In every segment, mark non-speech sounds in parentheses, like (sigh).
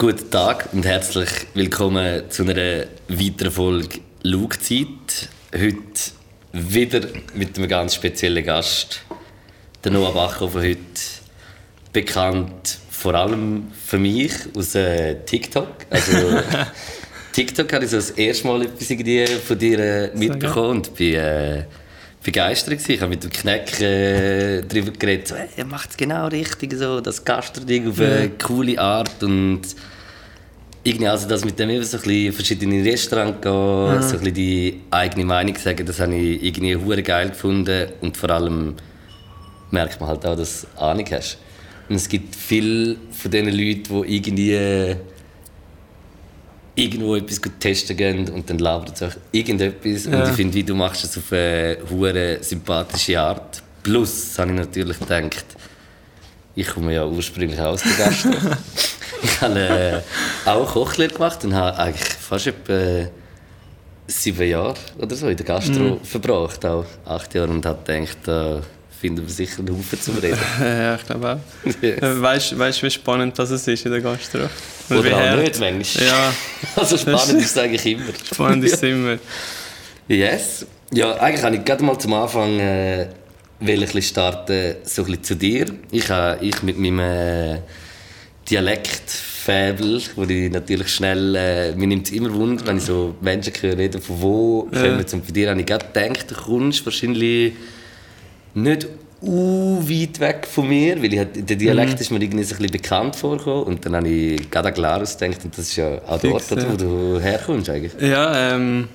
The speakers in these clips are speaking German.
Guten Tag und herzlich willkommen zu einer weiteren Folge Lugzeit. Heute wieder mit einem ganz speziellen Gast, der Noah von heute. Bekannt vor allem für mich aus äh, TikTok. Also, (laughs) TikTok habe ich so das erste Mal etwas von dir äh, mitbekommen und bin äh, begeistert gewesen. Ich habe mit dem Kneck äh, darüber geredet, so, hey, er macht es genau richtig, so, das Gastroding auf eine coole Art und irgendwie also das mit dem eben so ein bisschen verschiedene Restaurants gehen, ja. so ein bisschen die eigene Meinung sagen, das habe ich irgendwie hure geil gefunden und vor allem merkt man halt auch, dass du Ahnung hast. Und es gibt viele von diesen Leuten, die irgendwie irgendwo etwas testen gehen und dann labert es irgendetwas. Ja. Und ich finde, wie du machst es auf eine hure sympathische Art. Plus habe ich natürlich gedacht, ich komme ja ursprünglich aus der Gastro. (laughs) ich habe äh, auch Kochlehre gemacht und habe eigentlich fast etwa sieben Jahre oder so in der Gastro mm. verbracht, auch acht Jahre und habe gedacht, äh, finden wir sicher einen Haufen zum Reden. (laughs) ja, ich glaube auch. Yes. Äh, weißt du, wie spannend das ist in der Gastro? Oder auch hart. nicht, manchmal. Ja. (laughs) Also spannend ist es eigentlich immer. Spannend ist es (laughs) immer. Yes. Ja, eigentlich kann ich gerade mal zum Anfang äh, will ich starten, so ein bisschen zu dir. Ich, äh, ich mit meinem äh, Dialekt Fabel, wo ich natürlich schnell, äh, mir nimmt es immer Wunder, wenn ich so Menschen höre, reden, von wo ja. kommen. Und bei dir habe ich gerade gedacht, du kommst wahrscheinlich nicht uh, weit weg von mir, weil ich, der Dialekt mhm. ist mir irgendwie so ein bisschen bekannt vorgekommen und dann habe ich gerade Glarus gedacht und das ist ja auch Fix, ja. wo du herkommst eigentlich. Ja, ähm,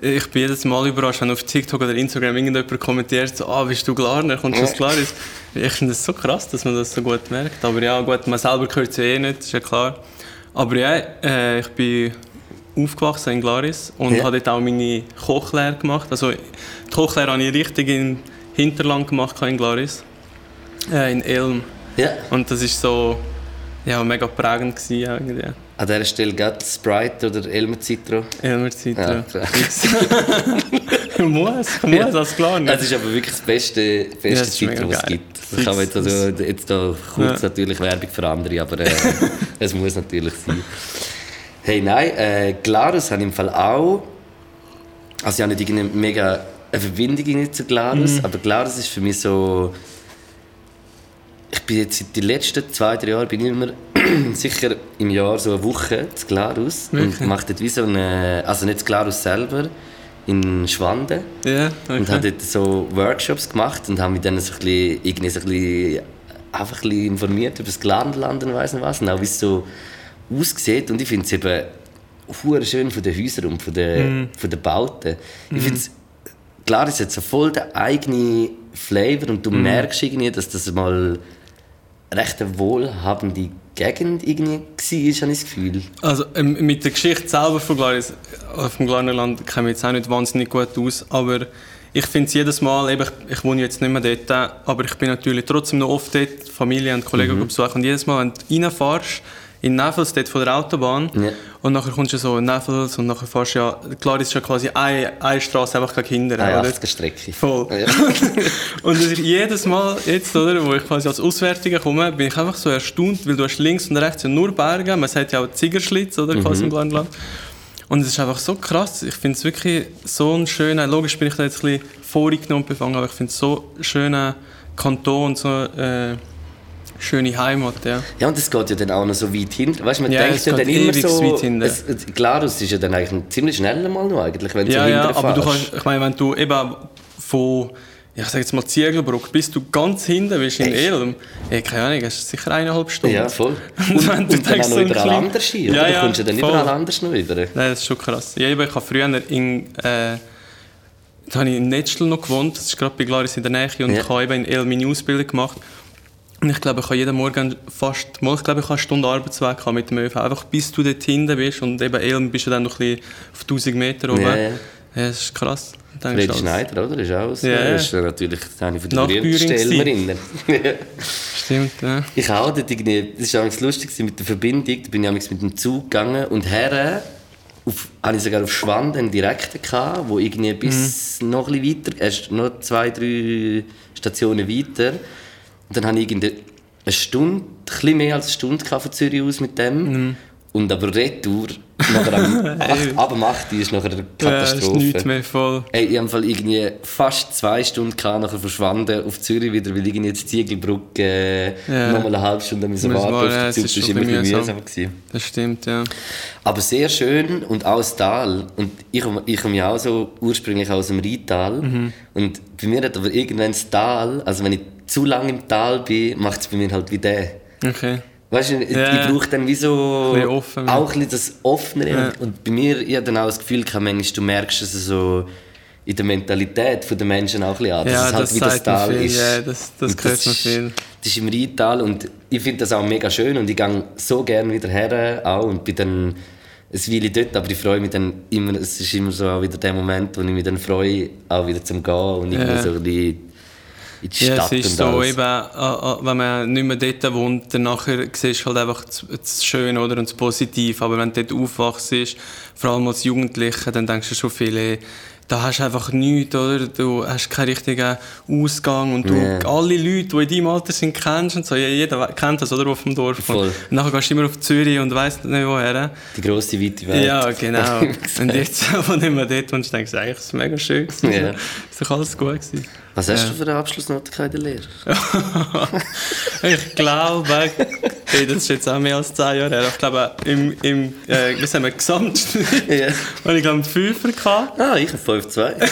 ich bin jedes Mal überrascht, wenn auf TikTok oder Instagram irgendjemand kommentiert, so, ah, bist du Glarner, kommst du aus Glaris? Ich finde das so krass, dass man das so gut merkt, aber ja, gut, man selber gehört es ja eh nicht, ist ja klar. Aber ja, äh, ich bin aufgewachsen in Glaris und ja. habe dort auch meine Kochlehre gemacht, also die Kochlehre habe ich richtig in Hinterland gemacht in Glaris, äh, in Elm. Ja. Und das ist so ja, mega prägend gewesen, irgendwie. An dieser Stelle geht Sprite oder Elmer Citro? Elmer Citro. Ja, (laughs) muss, (laughs) muss, ja. das klar nicht. Es ist aber wirklich das beste, beste ja, Citro, was es gibt. Ich kann jetzt, also, jetzt da kurz ja. natürlich Werbung für andere, aber äh, (laughs) es muss natürlich sein. Hey, nein, äh, Glarus habe ich im Fall auch. Also ich habe nicht irgendeine mega eine Verbindung zu Glarus, mhm. aber Glarus ist für mich so... Ich bin jetzt seit den letzten zwei, drei Jahren bin ich immer (clears throat) sicher im Jahr so eine Woche zu Glarus okay. und mache dort wie so eine... Also nicht zu Glarus selber, in Schwanden. Ja, okay. Und habe dort so Workshops gemacht und habe mich dann so ein bisschen, irgendwie so ein bisschen, einfach ein bisschen informiert über das Glarnerland und weiss nicht was. Und auch wie es so aussieht. Und ich finde es eben schön von den Häusern und von den, mm. von den Bauten. Ich finde es klar ist jetzt voll der eigene Flavor und du mm. merkst irgendwie, dass das mal recht eine wohlhabende Gegend irgendwie war, habe ich das Gefühl. Also ähm, mit der Geschichte selber von Glaris, äh, vom Glarnerland kenne ich jetzt auch nicht wahnsinnig gut aus, aber ich finde es jedes Mal, eben, ich, ich, wohne jetzt nicht mehr dort, aber ich bin natürlich trotzdem noch oft dort, Familie und Kollegen mhm. besuchen und jedes Mal, wenn du reinfährst, in Neffels, dort von der Autobahn. Ja. Und nachher kommst du so in Neffels und nachher fährst du ja, klar ist ja quasi eine, eine Straße einfach keine Kinder. Eine 80 Strecke. Voll. Ja. (laughs) und das ist jedes Mal jetzt, oder, wo ich quasi als Auswärtiger komme, bin ich einfach so erstaunt, weil du hast links und rechts ja nur Berge, man sagt ja auch Ziegerschlitz, oder, quasi mhm. im Glarnerland. Und es ist einfach so krass. Ich finde es wirklich so ein schöner, logisch bin ich da jetzt ein bisschen vorgenommen befangen, aber ich finde es so ein schöner Kanton, so, äh, schöne Heimat, ja. Ja, und es geht ja dann auch noch so weit hin. Weißt du, man ja, denkt ja dann immer so... Weit hin, es, klar, es ist ja dann eigentlich ein ziemlich schneller Mal noch eigentlich, wenn du ja, so Ja, aber du kannst, ich meine, wenn du eben von, ich sag jetzt mal Ziegelbruck, bis du ganz hinten bist in Elm, ey, keine Ahnung, hast du sicher eineinhalb Stunden. Ja, voll. (laughs) Und, und, und dann auch noch überall anders hin, ja, ja, Du kommst ja dann voll. überall anders noch über. Nein, das ist schon krass. Ja, ich habe früher in... Äh, da habe ich in Netzl noch gewohnt, das ist gerade bei Glaris in der Nähe, und ja. ich habe eben in Elm meine Ausbildung gemacht. Und ich glaube, ich habe jeden Morgen fast, mal, ich glaube, ich habe eine Stunde Arbeitsweg mit dem ÖV, einfach bis du dort hinten bist und eben Elm bist du dann noch ein bisschen auf 1000 Meter oben. Ja, ja. ja das ist krass. Freddy Schneider, oder? Ist auch so. Das ist natürlich eine von den berühmtesten. Stimmt, ja. Ich auch dort irgendwie, das war lustig mit der Verbindung, da bin ich mit dem Zug gegangen und her auf, hatte ich sogar auf Schwand einen direkten gehabt, wo irgendwie bis mhm. noch ein bisschen weiter, erst noch zwei, drei Stationen weiter, und dann hatte ich eine Stunde, ein mehr als eine Stunde von Zürich aus mit dem. Mhm. Und aber Retour, nachher am (laughs) 8, ab dem 8 ist nachher eine Ja, ist Katastrophe. mehr voll. Ey, ich habe irgendwie fast zwei Stunden gehabt, nachher verschwanden auf Zürich wieder, weil irgendwie jetzt Ziegelbrücke äh, Ja. nochmal eine halbe Stunde müssen warten auf ja, Das war immer mühsam. Gewesen. Das stimmt, ja. Aber sehr schön und auch das Tal. Und ich komme, ich komme ja auch so ursprünglich aus dem Rheintal. Mhm. Und bei mir hat aber irgendwann das Tal, also wenn ich zu lange im Tal bin, macht es bei mir halt wie der. Okay. Weißt du, ich, Ja. ich brauche dann wie so Ein offen. auch ein bisschen das Offene. Ja. Und, bei mir, ich habe dann auch das Gefühl, manchmal, du merkst es so in der Mentalität der Menschen auch ein bisschen an. dass Ja, es halt das wie das Tal viel, ist. ja, das- das hört man viel. Das ist im Rheintal und ich finde das auch mega schön und ich gehe so gerne wieder her auch und bin dann ein Weile dort, aber ich freue mich dann immer, es ist immer so auch wieder der Moment, wo ich mich dann freue, auch wieder zum Gehen und irgendwie Ja. so ein bisschen in die Ja, Stadt es ist so, eben, äh, äh, wenn man nicht mehr dort wohnt, dann nachher siehst du halt einfach das, das Schöne oder, und das Positive. Aber wenn du dort aufwachst, vor allem als Jugendlicher, dann denkst du schon viel, ey, da hast du einfach nichts, oder? Du hast keinen richtigen Ausgang und du Ja. alle Leute, die in deinem Alter sind, kennst und so. Ja, Jeder kennt das, oder? Auf dem Dorf. Voll. Und nachher gehst du immer auf Zürich und weißt nicht woher. Die grosse, weite Welt. Ja, genau. (laughs) Und jetzt, (laughs) wo nicht mehr dort wohnst, denkst du, eigentlich ist es mega schön. gewesen. Ja. Ist doch alles gut gewesen. Was hast du für eine Abschlussnote in der Lehre? (laughs) Ich glaube, hey, das ist jetzt auch mehr als 10 Jahre her. Ich glaube, im, im äh, wie sagen wir, Gesamtschnitt (laughs) Ja. (laughs) habe ich glaube einen Fünfer gehabt. Ah, ich habe 5-2.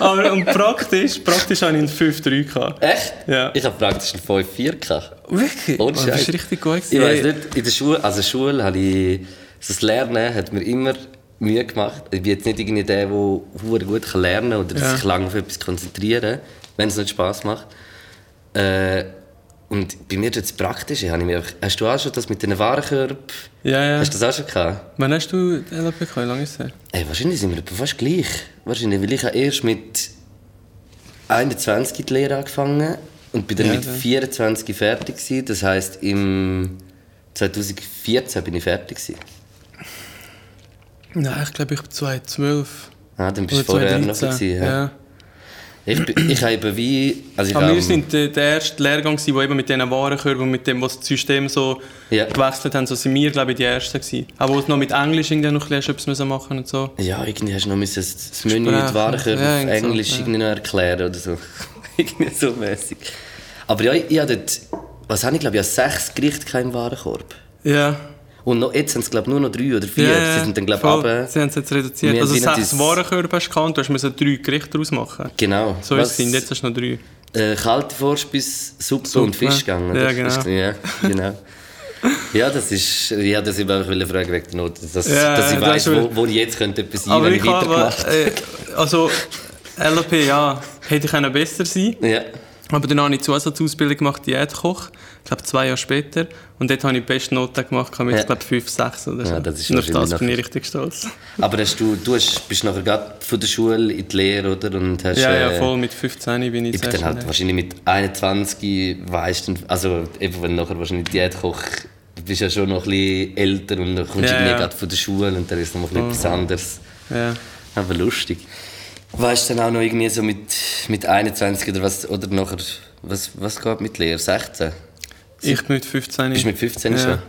Aber und praktisch, praktisch habe ich einen 5-3 gehabt. Echt? Ja. Ich habe praktisch einen 5-4 gehabt. Wirklich? Ohne Oh, das Scheiß. ist richtig gut gewesen. Ich weiß nicht, in der Schule, also Schule habe ich, das Lernen hat mir immer Mühe gemacht. Ich bin jetzt nicht irgendwie der, der gut kann lernen oder Ja. sich lange auf etwas konzentrieren, wenn es nicht Spaß macht. Äh, und bei mir das Praktische, habe ich mir einfach, hast du auch schon das mit den Warenkörben, Ja, ja. hast du das auch schon gehabt? Wann hast du LAP gehabt? Wie lange ist es her? Ey, wahrscheinlich sind wir fast gleich. Wahrscheinlich, weil ich habe erst mit 21 die Lehre angefangen und bin dann Ja, mit dann. 24 fertig gewesen. Das heisst, im 2014 bin ich fertig gewesen. Nein, ich glaube, ich bin 2012. Ah, dann bist du vorher noch 2013. gewesen, ja. ja. Ich, ich habe eben wie... Also ich Aber wir sind der, der erste Lehrgang, gewesen, wo eben mit diesen Warenkörben und mit dem, was das System so Ja. gewechselt haben, so sind wir, glaube ich, die Ersten gewesen. Auch wo es noch mit Englisch irgendwie noch ein bisschen etwas machen und so. Ja, irgendwie hast du noch müssen das Menü Sprechen. mit Warenkörper Ja, auf so, Englisch ja. irgendwie noch erklären oder so. (laughs) irgendwie so mäßig. Aber ja, ich, ich habe dort... Was habe ich, glaube ich, ich sechs Gerichte im Warenkorb. Ja. Und noch, jetzt sind es, glaube nur noch drei oder vier. Ja, Sie sind dann, glaube runter. Sie haben es jetzt reduziert. Wir Also sechs Warenkörbe hast du gehabt du musst drei Gerichte daraus machen. Genau. So ist es. Jetzt hast du noch drei. Äh, kalte Vorspeise, Suppe, Suppe. und Fisch gegangen. Ja, genau. Ist- Ja, genau. Ja, das ist... Ja, das wollte ich einfach fragen wegen der Note. Dass, Ja, dass ich das weiss, ist- wo, wo ich jetzt könnte etwas sein wenn ich ich habe... weitergemacht Äh, also, LAP, ja, hätte ich können besser sein Ja. Aber dann habe ich Zusatzausbildung gemacht, Diätkoch. Ich glaube, zwei Jahre später. Und dort habe ich die beste Note gemacht, mit, Ja. glaube, 5, 6 oder so. Ja, das ist Und auf das bin ich richtig stolz. Aber hast du, du hast, bist nachher gerade von der Schule in die Lehre, oder? Und hast, Ja, ja, äh, voll. Mit 15 bin ich Ich bin dann halt wahrscheinlich mit 21, weißt du, also eben wenn nachher wahrscheinlich Diätkoch, du bist ja schon noch ein bisschen älter und dann kommst du Ja, irgendwie ja. gerade von der Schule und dann ist noch ein bisschen etwas anderes. Ja. Aber lustig. Weißt du dann auch noch irgendwie so mit, mit 21 oder was, oder nachher, was, was geht mit Lehre? 16? Ich bin mit 15. Bist du mit 15 schon? ja.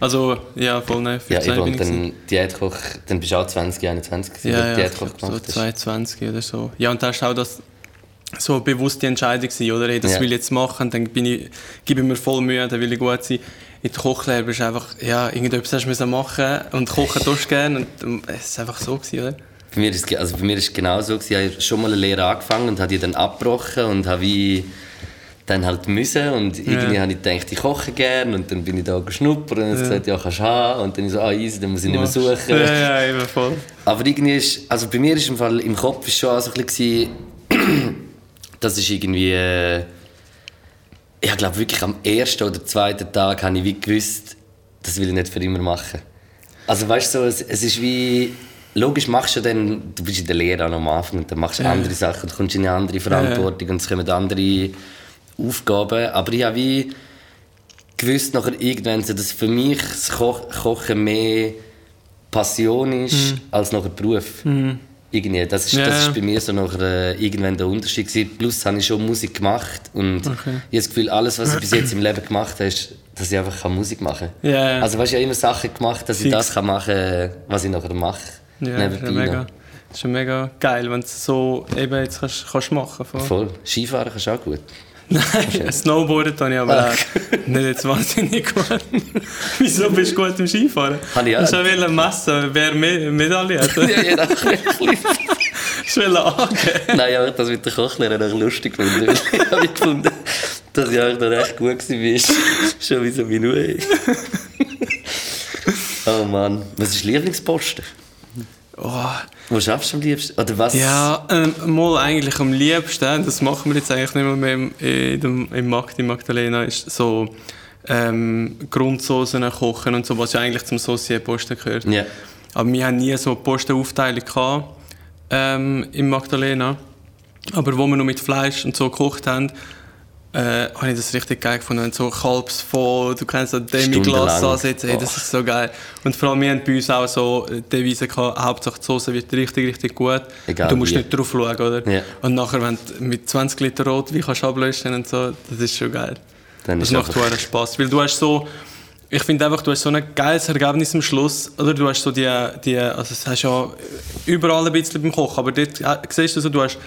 Also, ja, voll nein, Ja, 15 eben, bin und ich. gewesen. dann Diätkoch, dann bist du auch 20, 21 gewesen, Ja, du ja, ich Diätkoch so gemacht hast. 22 oder so. Ja, und da ist auch das so eine bewusste Entscheidung gewesen, oder? Hey, das Ja. will ich jetzt machen, dann bin ich, gebe ich mir voll Mühe, dann will ich gut sein. In der Kochlehre bist du einfach, ja, irgendetwas hast du müssen machen und kochen tust du gerne und es ist einfach so gewesen, oder? Bei mir ist, also bei mir ist es genau so, gewesen. ich habe schon mal eine Lehre angefangen und habe die dann abgebrochen und habe wie dann halt müssen und irgendwie Ja. habe ich gedacht, ich koche gerne und dann bin ich da geschnuppert und habe gesagt, ja, kannst du haben und dann ich so, ah, easy, dann muss ich nicht mehr suchen. Ja, ja, eben voll. Aber irgendwie ist, also bei mir ist im Fall, im Kopf ist schon auch so ein bisschen, (clears throat) das ist irgendwie, äh, ich glaube wirklich am ersten oder zweiten Tag habe ich wie gewusst, das will ich nicht für immer machen. Also weißt du, so, es, es ist wie, logisch machst du dann, du bist in der Lehre am Anfang und dann machst du andere Sachen, du kommst in eine andere Verantwortung und es kommen andere Aufgaben, aber ich habe wie gewusst nachher irgendwann, dass für mich das Ko Kochen mehr Passion ist als nachher Beruf. Irgendwie. Das, ist, das ist bei mir so nachher, äh, irgendwann der Unterschied gewesen. Plus habe ich schon Musik gemacht und ich habe das Gefühl, alles, was ich bis jetzt im Leben gemacht habe, ist dass ich einfach Musik machen kann. Ja. Also weißt du, ich habe immer Sachen gemacht, dass ich Fix. das kann machen kann, was ich nachher mache. Ja, das ist ja Nebenbei das ist ja mega geil, wenn du es so eben jetzt kannst, kannst machen kannst. Voll. Skifahren kannst du auch gut. Nein, Snowboarden tue ich aber auch nicht jetzt wahnsinnig gut. (laughs) Wieso bist du gut im Skifahren? Habe ich auch. Du auch messen, wer mehr Medaille hat? ja, ja, das (laughs) Hast du wollen angeben? Nein, aber das mit der Kochlehrer noch lustig gefunden. (laughs) Ich habe gefunden, dass ich eigentlich noch recht gut war. Schon wie so wie nur. Oh Mann. Was ist Lieblingsposten? Oh, Wo schaffst du am liebsten? Oder was? ja, ähm, mal eigentlich am liebsten, das machen wir jetzt eigentlich nicht mehr, mehr im, in im Magdi Magdalena, ist so ähm, Grundsoßen kochen und so, was ja eigentlich zum Saucier-Posten gehört. Ja. Aber wir haben nie so eine Postenaufteilung gehabt, ähm, im Magdalena. Aber wo wir noch mit Fleisch und so gekocht haben, äh, habe ich das richtig geil gefunden. So Kalbsfond, du kannst so Stundenlang. ansetzen, hey, das ist so geil. Und vor allem, wir haben bei uns auch so die Devise gehabt, Hauptsache die Soße wird richtig, richtig gut. Egal du musst wie. nicht drauf schauen, oder? Ja. Und nachher, wenn du mit 20 Liter Rotwein kannst ablöschen und so, das ist schon geil. Dann Das macht einfach- Spaß, weil du hast so, ich finde einfach, du hast so ein geiles Ergebnis am Schluss, oder du hast so die, die also das hast ja überall ein bisschen beim Kochen, aber dort äh, siehst du so, du hast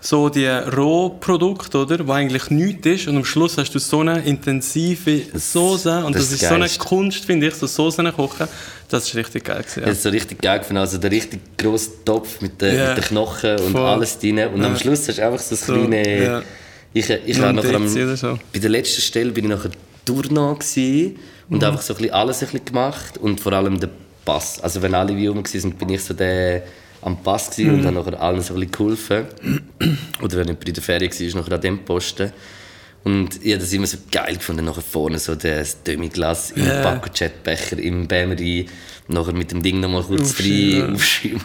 so die Rohprodukte, oder, wo eigentlich nichts ist und am Schluss hast du so eine intensive Soße und das das, ist ist so eine. Kunst, finde ich, so Soßen kochen, das ist richtig geil gewesen, ja. habe so richtig geil gefunden. Also der richtig grosse Topf mit den, Ja. mit den Knochen und Voll. alles drin. Und am Ja. Schluss hast du einfach so das So, kleine... ja. Ich, ich war ein nachher am, so. Bei der letzten Stelle bin ich nachher Tournau gewesen Mhm. und einfach so ein bisschen alles ein bisschen gemacht. Und vor allem der Pass. Also wenn alle wie rum waren, bin ich so der am Pass Mhm. und habe nachher allen so ein bisschen geholfen. Oder wenn jemand in der Ferie war, nachher an dem Posten. Und ich habe das immer so geil gefunden, nachher vorne so das Demi-Glas im Ja. Paco-Jet-Becher, im Bämeri, nachher mit dem Ding nochmal kurz Aufschäumen. rein, bisschen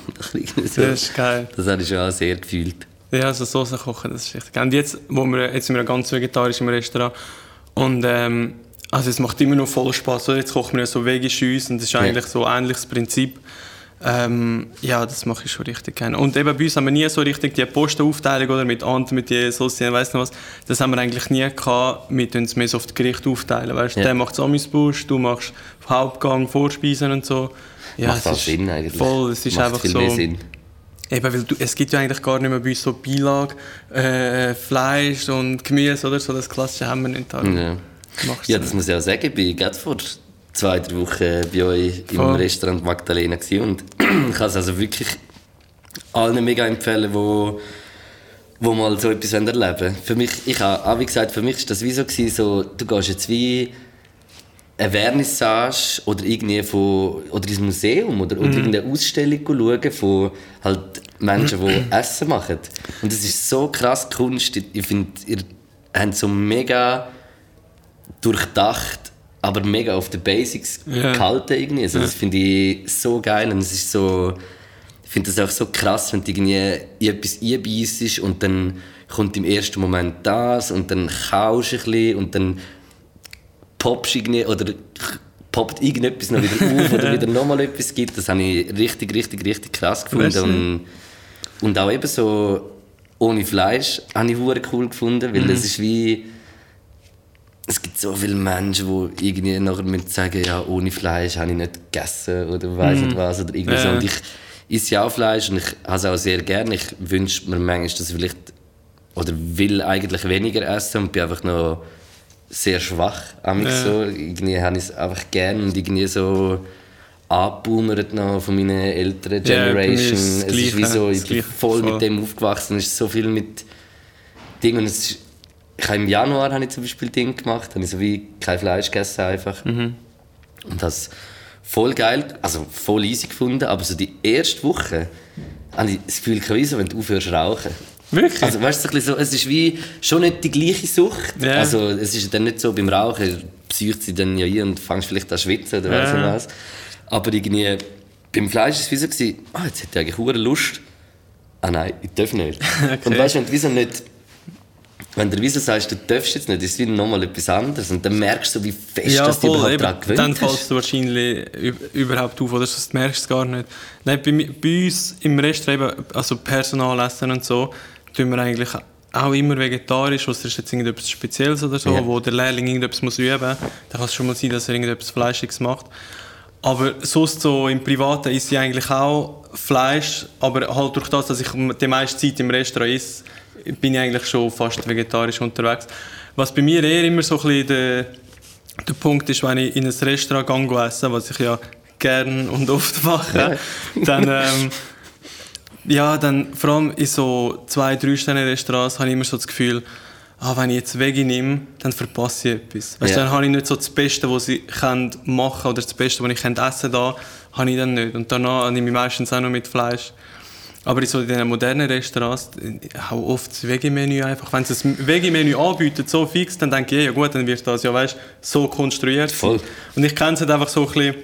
so. Das ist geil. Das habe ich schon auch sehr gefühlt. Ja, also Soße kochen, das ist richtig geil. Und jetzt, wo wir, jetzt sind wir ganz vegetarisch im Restaurant und ähm, also es macht immer noch voll Spaß. Oder? Jetzt kochen wir ja so veggisch uns und das ist eigentlich so ein ähnliches Prinzip. Ähm, ja, das mache ich schon richtig gerne. Und eben bei uns haben wir nie so richtig die Postenaufteilung oder mit Ant, mit die Sauce, weiss nicht was. Das haben wir eigentlich nie gehabt. Wir tun es mehr so auf die Gerichte aufteilen. Weißt? Ja. Der macht Amüsbusch, du machst Hauptgang, Vorspeisen und so. Ja, Macht es Sinn eigentlich. Voll, es ist Macht einfach viel so. mehr Sinn. Eben, weil du, es gibt ja eigentlich gar nicht mehr bei uns so Beilage, äh, Fleisch und Gemüse oder so, das Klassische haben wir nicht. Darum Ja. Ja, das muss ich auch sagen. Gerade vor zwei, drei Wochen bei euch im Voll. Restaurant Magdalena gewesen und (clears throat) ich kann es also wirklich allen mega empfehlen, wo, wo mal so etwas erleben wollen. Für mich, ich habe auch wie gesagt, für mich war das wie so, gewesen, so du gehst jetzt wie eine Vernissage oder irgendwie von, oder ins Museum oder, oder irgendeine Ausstellung schauen von halt Menschen, die (clears throat) Essen machen. Und das ist so krass Kunst. Ich finde, ihr habt so mega durchdacht, aber mega auf die Basics Ja. gehalten irgendwie. Also das finde ich so geil und es ist so... Ich finde das auch so krass, wenn du irgendwie etwas einbeißt und dann kommt im ersten Moment das und dann kaust du ein bisschen und dann poppst irgendwie oder poppt irgendetwas noch wieder auf oder (laughs) wieder nochmal etwas gibt. Das habe ich richtig, richtig, richtig krass gefunden. Und, und auch eben so ohne Fleisch habe ich cool gefunden, weil das ist wie... Es gibt so viele Menschen, die irgendwie nachher müssen sagen, ja, ohne Fleisch habe ich nicht gegessen oder weiß nicht was oder irgendwie so. Ja. Und ich esse ja auch Fleisch und ich habe es auch sehr gerne. Ich wünsche mir manchmal, dass ich vielleicht oder will eigentlich weniger essen und bin einfach noch sehr schwach. Ja. Ja. So. Irgendwie habe ich es einfach gerne und irgendwie so angeboomert noch von meinen älteren Ja, Generation. ist das es ist wie so, ich bin voll, voll. mit dem aufgewachsen. Es ist so viel mit Dingen. Und es ich habe im Januar habe ich zum Beispiel Ding gemacht, habe ich so wie kein Fleisch gegessen einfach. Mhm. Und das voll geil, also voll easy gefunden, aber so die erste Woche habe ich das Gefühl, wie so, wenn du aufhörst rauchen. Wirklich? Also weißt du, so es ist wie schon nicht die gleiche Sucht. Ja. Also es ist dann nicht so beim Rauchen, psycht sie dann ja ein und fängst vielleicht an zu schwitzen oder nicht was. Aber irgendwie beim Fleisch war es wie so, ah, jetzt hätte ich eigentlich Lust. Ah nein, ich darf nicht. (laughs) Und weißt du, wenn du wieso nicht wenn du wieso sagst, du darfst jetzt nicht, ist es wieder nochmal etwas anderes. Und dann merkst du, wie fest ja, dass du voll, überhaupt eben, daran gewöhnt dann fällst du wahrscheinlich üb- überhaupt auf, oder sonst merkst du es gar nicht. Nein, bei, bei uns im Restaurant, also Personalessen und so, tun wir eigentlich auch immer vegetarisch, außer es ist jetzt irgendetwas Spezielles oder so, Ja. wo der Lehrling irgendetwas muss üben muss, dann kann es schon mal sein, dass er irgendetwas Fleischiges macht. Aber sonst so im Privaten ist sie eigentlich auch Fleisch, aber halt durch das, dass ich die meiste Zeit im Restaurant esse, bin ich eigentlich schon fast vegetarisch unterwegs. Was bei mir eher immer so ein bisschen der, der Punkt ist, wenn ich in ein Restaurant gehe essen, was ich ja gern und oft mache, dann, ähm, ja, dann vor allem in so zwei, drei Sterne Restaurants habe ich immer so das Gefühl, ah, wenn ich jetzt Veggie nehme, dann verpasse ich etwas. Weißt, Ja. Dann habe ich nicht so das Beste, was können machen oder das Beste, was ich essen da, habe ich dann nicht. Und danach nehme ich meistens auch noch mit Fleisch. Aber in so in diesen modernen Restaurants auch oft das Veggie-Menü einfach. Wenn sie das Veggie-Menü anbieten, so fix, dann denke ich, ja gut, dann wird das ja weißt, so konstruiert. Voll. Und ich kenne es halt einfach so ein bisschen,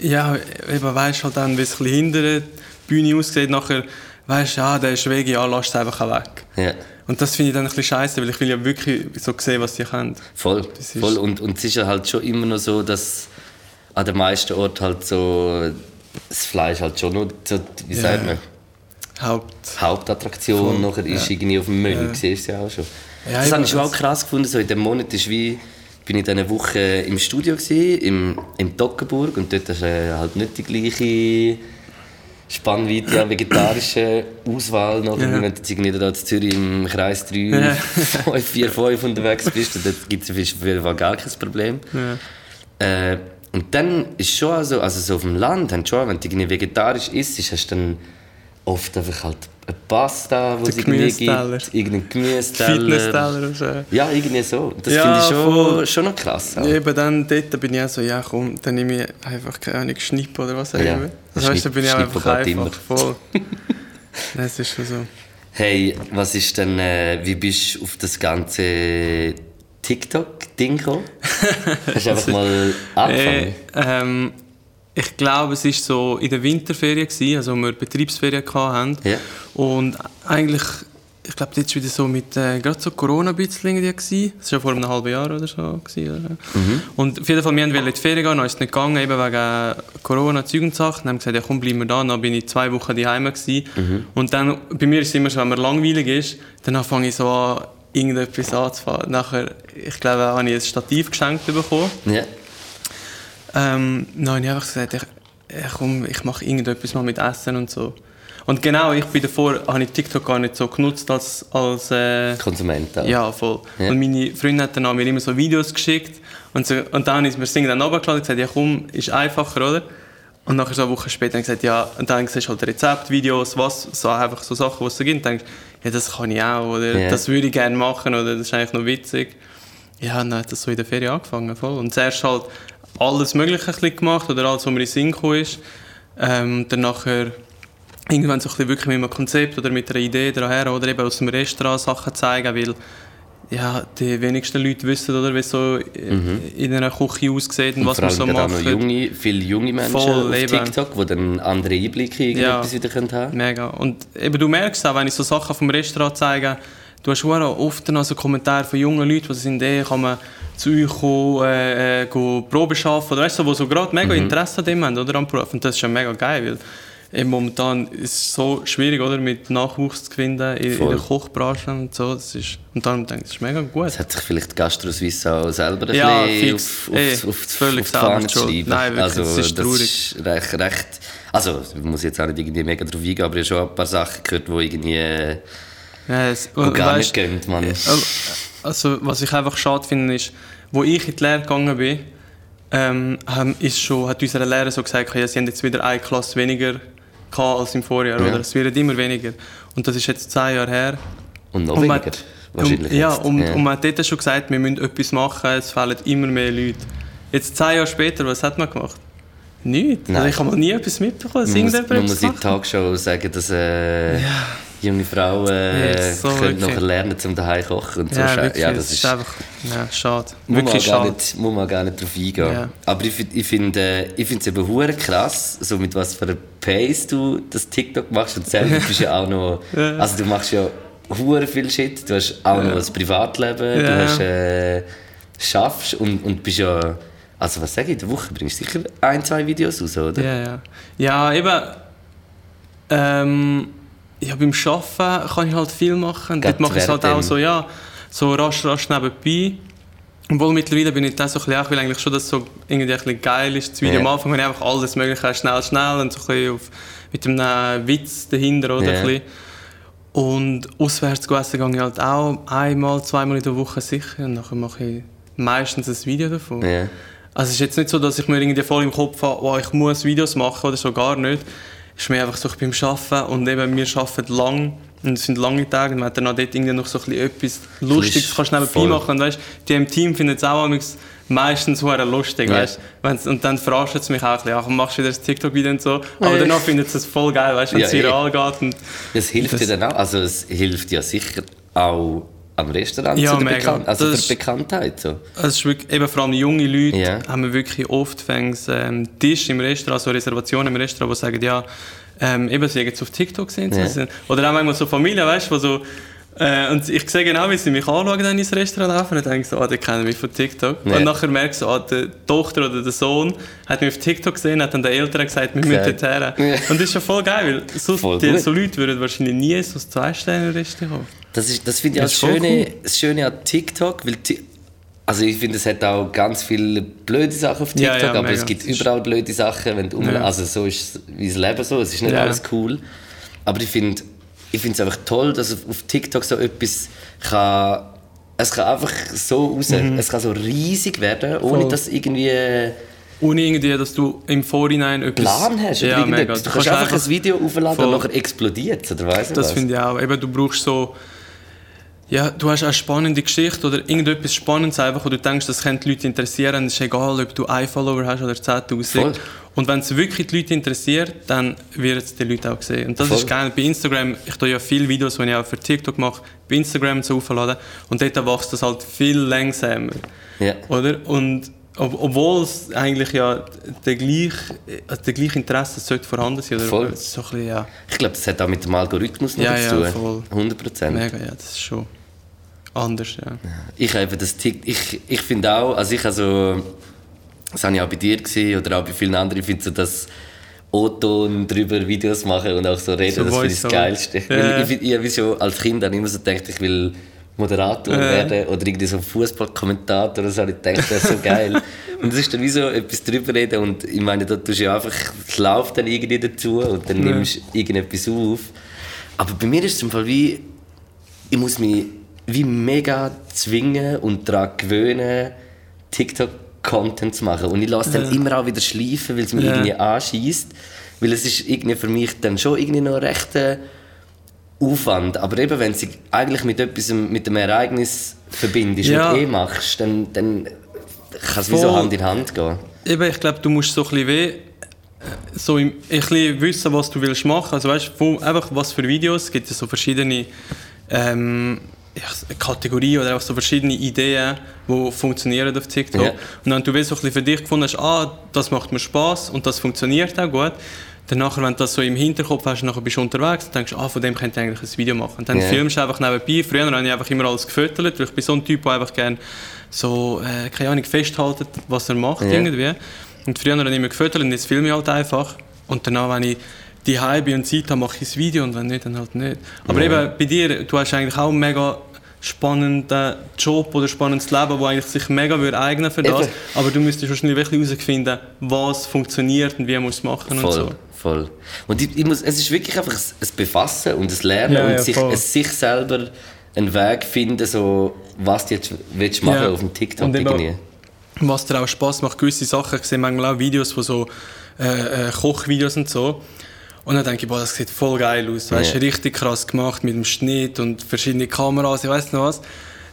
ja, eben weißt halt dann, wie es ein bisschen hinter der Bühne aussieht, nachher weißt du, ja, der ist Veggie, ja, lass es einfach auch weg. Ja. Und das finde ich dann ein bisschen scheiße, weil ich will ja wirklich so sehen, was die können. Voll, voll. Und, und es ist ja halt schon immer noch so, dass an den meisten Orten halt so das Fleisch halt schon noch, so, wie Ja. sagt man, Haupt. Hauptattraktion nachher ist ja. irgendwie auf dem Menü, Ja. siehst du ja auch schon. Ja, das habe ich schon auch krass gefunden, so in dem Monat ist wie, bin ich diese Woche im Studio gewesen, im, im Toggenburg und dort hast du äh, halt nicht die gleiche Spannweite an vegetarischer Auswahl noch. Ja. Wenn du jetzt irgendwie da in Zürich im Kreis 3, Ja. 5, 4, 5 unterwegs bist, dann gibt es auf jeden Fall gar kein Problem. Ja. Äh, und dann ist schon also, also so auf dem Land, schon, wenn du irgendwie vegetarisch isst, hast du dann oft einfach halt eine Pasta, wo es irgendwie gibt, irgendeinen Gemüsesteller. (laughs) Fitnessteller und so. Ja, irgendwie so. Das Ja, finde ich schon, voll. schon noch krass. auch. Eben dann, dort bin ich auch so, ja komm, dann nehme ich einfach, keine Ahnung, Schnipp oder was auch Ja, immer. Das heißt, da bin ich auch einfach einfach voll. (laughs) das ist schon so. Hey, was ist denn, äh, wie bist du auf das ganze TikTok-Ding gekommen? (laughs) Hast du einfach mal angefangen? Äh, ähm, ich glaube, es war so in der Winterferien, gewesen, also wo wir Betriebsferien hatten. Ja. Und eigentlich, ich glaube, das war wieder so mit äh, gerade so Corona ein bisschen irgendwie. Das war ja vor einem halben Jahr oder so. Gewesen, oder? Und auf jeden Fall, wir wollten in die Ferien gehen, dann ist es nicht gegangen, eben wegen Corona, Zeug und Sachen. Dann haben wir gesagt, ja komm, bleiben wir da. Dann bin ich zwei Wochen daheim gewesen. Und dann, bei mir ist es immer so, wenn man langweilig ist, dann fange ich so an, irgendetwas anzufangen. Nachher, ich glaube, habe ich ein Stativ geschenkt bekommen. Ja. Ähm, habe ich einfach gesagt, ich, ich, komm, ich mache irgendetwas mal mit Essen und so. Und genau, ich bin davor, habe ich TikTok gar nicht so genutzt als, als äh, Konsument auch. ja, voll. Ja. Und meine Freundin hat dann auch mir immer so Videos geschickt und, so, und dann ist mir das Ding dann runtergeladen und gesagt, ja komm, ist einfacher, oder? Und nachher so eine Woche später habe ich gesagt, ja, und dann siehst du halt Rezeptvideos, was, so einfach so Sachen, die es so gibt. Und denkst, ja, das kann ich auch, oder Ja. das würde ich gerne machen, oder das ist eigentlich noch witzig. Ja, und dann hat das so in der Ferien angefangen, voll. Und zuerst halt alles Mögliche ein gemacht, oder alles, was mir in Sinn gekommen ist. Ähm, dann nachher irgendwann so ein bisschen wirklich mit einem Konzept oder mit einer Idee daher oder eben aus dem Restaurant Sachen zeigen, weil ja, die wenigsten Leute wissen, oder, wie es so in einer Küche aussieht und, Und was man so gerade auch macht. noch junge, viele junge Menschen Voll, auf eben. TikTok, die dann andere Einblicke in Ja. etwas wieder können haben Mega. Und eben, du merkst auch, wenn ich so Sachen vom Restaurant zeige, du hast auch oft also Kommentare von jungen Leuten, die sind, ey, kann man zu euch kommen, äh, äh, go Probe schaffen, oder weißt du, die so gerade mega Interesse an dem haben, oder, am Beruf. Und das ist ja mega geil, weil eben momentan ist es so schwierig, oder, mit Nachwuchs zu finden in, in der Kochbranche und so. Das ist, und darum denke ich, das ist mega gut. Das hat sich vielleicht die Gastro Suisse auch selber ein Ja, fix. auf, Ey, auf, auf, völlig auf schreiben. Nein, wirklich, also, das ist traurig. ist recht, recht, also ich muss jetzt auch nicht irgendwie mega drauf eingehen, aber ich habe schon ein paar Sachen gehört, die irgendwie äh, Ja, es, wo gar nicht weißt- gehen, Mann. Also, was ich einfach schade finde, ist, wo ich in die Lehre gegangen bin, ähm, ist schon, hat unsere Lehrer so gesagt, ja, sie haben jetzt wieder eine Klasse weniger gehabt als im Vorjahr, Ja. oder? Es wird immer weniger. Und das ist jetzt zehn Jahre her. Und noch Und weniger, wahrscheinlich Und, ja, und, und man hat dort schon gesagt, wir müssen etwas machen, es fehlen immer mehr Leute. Jetzt zehn Jahre später, was hat man gemacht? Nichts. Nein. Also ich habe mal nie etwas mitbekommen, man muss, man muss in der. Tagesschau sagen, dass äh, junge Frauen äh, so können wirklich. nachher lernen, zum daheim kochen und so. Ja, wirklich, ja, das ist, ist einfach ja, schade. Muss man, Wirklich gar schade. nicht, muss man gar nicht drauf eingehen. Ja. Aber ich, ich finde äh, es eben hure krass, so mit was für einer Pace du das TikTok machst und selber bist ja auch noch, (laughs) also du machst ja hure viel Shit, du hast auch noch ein Privatleben, du hast, äh, schaffst und, und bist ja, also was sage ich, in der Woche bringst du sicher ein, zwei Videos raus, oder? Ja, ja. Ja, eben. Ähm, ja, beim Arbeiten kann ich halt viel machen. Dort mache ich es halt auch so, ja, so rasch, rasch nebenbei. Obwohl mittlerweile bin ich da so ein bisschen, auch, ich will eigentlich schon, dass es so irgendwie ein bisschen geil ist, das Video. Am Anfang habe ich einfach alles mögliche schnell, schnell und so ein bisschen auf, mit einem Witz dahinter, oder? Ja. Ein bisschen. Und auswärts essen gehe ich halt auch einmal, zweimal in der Woche sicher und nachher mache ich meistens ein Video davon. Ja. Also es ist jetzt nicht so, dass ich mir irgendwie voll im Kopf habe, oh, ich muss Videos machen oder so, gar nicht. Ist mir einfach so, am Arbeiten und eben, wir arbeiten lang und es sind lange Tage und man hat dann auch dort irgendwie noch so ein bisschen etwas Lustiges, kannst du nebenbei voll. machen und weißt, die im Team finden es auch meistens sehr lustig, Ja. weißt Und dann verarscht es mich auch ein bisschen, ach, machst du wieder das TikTok-Video und so. Aber Ja. danach findet es voll geil, weißt wenn Ja, es eh. viral geht und Das hilft Das- dir dann auch. Also es hilft ja sicher auch am Restaurant Ja, zu der mega. Bekan also Das die Bekanntheit. So. Es ist wirklich, eben vor allem junge Leute Ja. haben wir wirklich oft fängs, ähm, Tisch im Restaurant, so Reservationen im Restaurant, die sagen, ja, ähm, eben, sie haben jetzt auf TikTok gesehen. Ja. sie sind- Oder auch manchmal so Familien, weißt du, so, äh, und ich sehe genau, wie sie mich anschauen, dann ins Restaurant laufen und denke so, ah, die kennen mich von TikTok. Ja. Und nachher merkst du, ah, die Tochter oder der Sohn hat mich auf TikTok gesehen, hat dann den Eltern gesagt, wir müssen dorthin. Ja. Und das ist ja voll geil, weil so, Voll die, so Leute würden wahrscheinlich nie so ein Zwei-Sterne-Restaurant kommen. Das, ist- das finde ich auch Das das ist voll Schöne, cool. das Schöne an TikTok, weil also ich finde, es hat auch ganz viele blöde Sachen auf Ja, TikTok, ja, aber mega. es gibt Das überall blöde Sachen, wenn du um, Ja. also so ist wie das Leben so, es ist nicht Ja. alles cool. Aber ich finde, ich finde es einfach toll, dass auf, auf TikTok so etwas kann, es kann einfach so raus, es kann so riesig werden, ohne Mhm. Voll. dass irgendwie Ohne irgendwie, dass du im Vorhinein etwas... Plan hast oder ja, mega. irgendetwas. Du kannst einfach ein Video aufladen und nachher explodiert oder ich Das finde ich auch. Eben, du brauchst so... Ja, du hast eine spannende Geschichte oder irgendetwas Spannendes einfach, wo du denkst, das könnte die Leute interessieren. Es ist egal, ob du ein Follower hast oder Voll. 10'000. Und wenn es wirklich die Leute interessiert, dann wird es die Leute auch sehen. Und das Voll. ist geil. Bei Instagram, ich tue ja viele Videos, die ich auch für TikTok mache, bei Instagram so aufladen. Und dort wächst das halt viel langsamer. Ja. Oder? Und ob, obwohl es eigentlich ja der gleiche, also der gleiche Interesse sollte vorhanden sein. Oder Voll. So ein bisschen, ja. Ich glaube, das hat auch mit dem Algorithmus noch Ja, zu ja, tun. voll. 100 Prozent. Mega, ja, das ist schon anders, ja. Ich habe das Tick, ich, ich finde auch, also ich also, das habe ich auch bei dir gesehen oder auch bei vielen anderen, ich finde so das O-Ton drüber Videos machen und auch so reden, So das finde ich das. Geilste. Ja, ja. Ich, find- ich habe schon als Kind dann immer so gedacht, ich will Moderator Ja. werden oder irgendwie so Fußballkommentator oder so. Ich dachte, das ist so geil. (laughs) und das ist dann wie so etwas drüber reden und ich meine, da tust du ja einfach, es läuft dann irgendwie dazu und dann nimmst du irgendetwas auf. Aber bei mir ist es im Fall wie, ich muss mich wie mega zwingen und daran gewöhnen, TikTok-Content zu machen. Und ich lasse dann Ja. immer auch wieder schleifen, weil es mich Ja. irgendwie anschießt. Weil es ist irgendwie für mich dann schon irgendwie noch recht äh, Aufwand. Aber eben, wenn du sie eigentlich mit etwas, mit dem Ereignis verbindest Ja. und eh machst, dann, dann kann es wie so. Hand in Hand gehen. Eben, ich glaube, du musst so ein bisschen weh, so ein bisschen wissen, was du willst machen. Also weißt du, einfach was für Videos. Es gibt ja so verschiedene ähm, Kategorien oder auch so verschiedene Ideen, die funktionieren auf TikTok. Ja. Und wenn du willst, so ein bisschen für dich gefunden hast, ah, das macht mir Spaß und das funktioniert auch gut, dann nachher, wenn du das so im Hinterkopf hast, nachher bist du unterwegs und denkst, ah, von dem könnte ich eigentlich ein Video machen. Und dann Ja. filmst du einfach nebenbei. Früher habe ich einfach immer alles gefüttert, weil ich bin so ein Typ, der einfach gerne so, äh, keine Ahnung, festhaltet, was er macht Ja. irgendwie. Und früher habe ich immer gefüttert und jetzt filme ich halt einfach. Und danach, wenn ich die bin und Zeit habe, mache ich das Video und wenn nicht, dann halt nicht. Aber Ja. eben bei dir, du hast eigentlich auch einen mega spannenden Job oder spannendes Leben, wo eigentlich sich mega würde eignen für das. Eben. Aber du müsstest wahrscheinlich wirklich herausfinden, was funktioniert und wie man es machen Voll, und so. Voll. Und ich, ich muss, es ist wirklich einfach ein Befassen und ein Lernen Ja, und ja, sich, es sich selber einen Weg finden, so, was du jetzt willst machen Ja. auf dem TikTok Und irgendwie. was dir auch Spaß macht, gewisse Sachen. Ich sehe manchmal auch Videos, wo so äh, äh, Kochvideos und so. Und dann denke ich, boah, das sieht voll geil aus. Weißt, Ja. richtig krass gemacht mit dem Schnitt und verschiedene Kameras, ich weiß nicht was.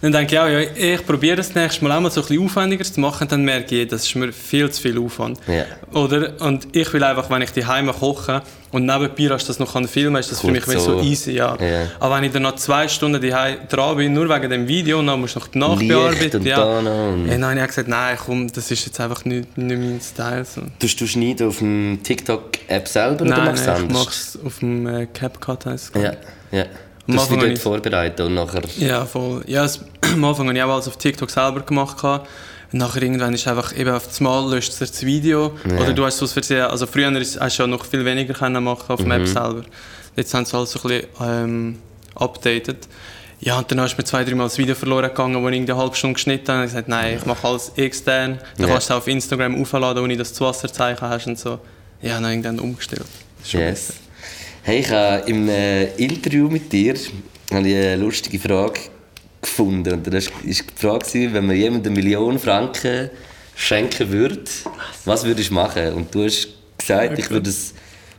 Dann denke ich auch, ja, ich probiere das nächste Mal auch mal so ein bisschen aufwendiger zu machen, dann merke ich, das ist mir viel zu viel Aufwand. Ja. Oder? Und ich will einfach, wenn ich die Heime koche und nebenbei rasch das noch kann filmen, ist das für Kurz mich wie so so. easy, ja. Ja. Aber wenn ich dann noch zwei Stunden die dran bin, nur wegen dem Video, und dann musst du noch die Nachbearbeitung, und ja. noch und- Ja, dann habe ich gesagt, nein, komm, das ist jetzt einfach nicht, nicht mein Style. So. Tust du schneiden auf dem TikTok-App selber oder Nein, machst du nein, ich anders? mache es auf dem äh, CapCut. heisst es. Ja, ja. Am Du dich habe dort vorbereitet und nachher... Ja, voll. Ja, es, (clears throat) am Anfang habe ich auch alles auf TikTok selber gemacht. Und nachher irgendwann ist einfach, eben auf das Mal löscht es das Video. Ja. Oder du hast so Versehen, also früher hast du ja noch viel weniger können machen auf Mhm. dem App selber. Jetzt haben sie alles so ein bisschen ähm, updated. Ja, und dann hast du mir zwei, dreimal das Video verloren gegangen, wo ich eine halbe Stunde geschnitten habe. Und ich gesagt, nein, ich mache alles extern. Dann Ja. kannst du es auf Instagram aufladen, ohne dass du das Wasserzeichen hast und so. Ja, dann habe ich dann umgestellt. Das Yes. besser. Hey, ich habe im äh, Interview mit dir habe ich eine lustige Frage gefunden. Und das war die Frage, wenn man jemandem eine Million Franken schenken würde, was würdest du machen? Und du hast gesagt, ich würde ein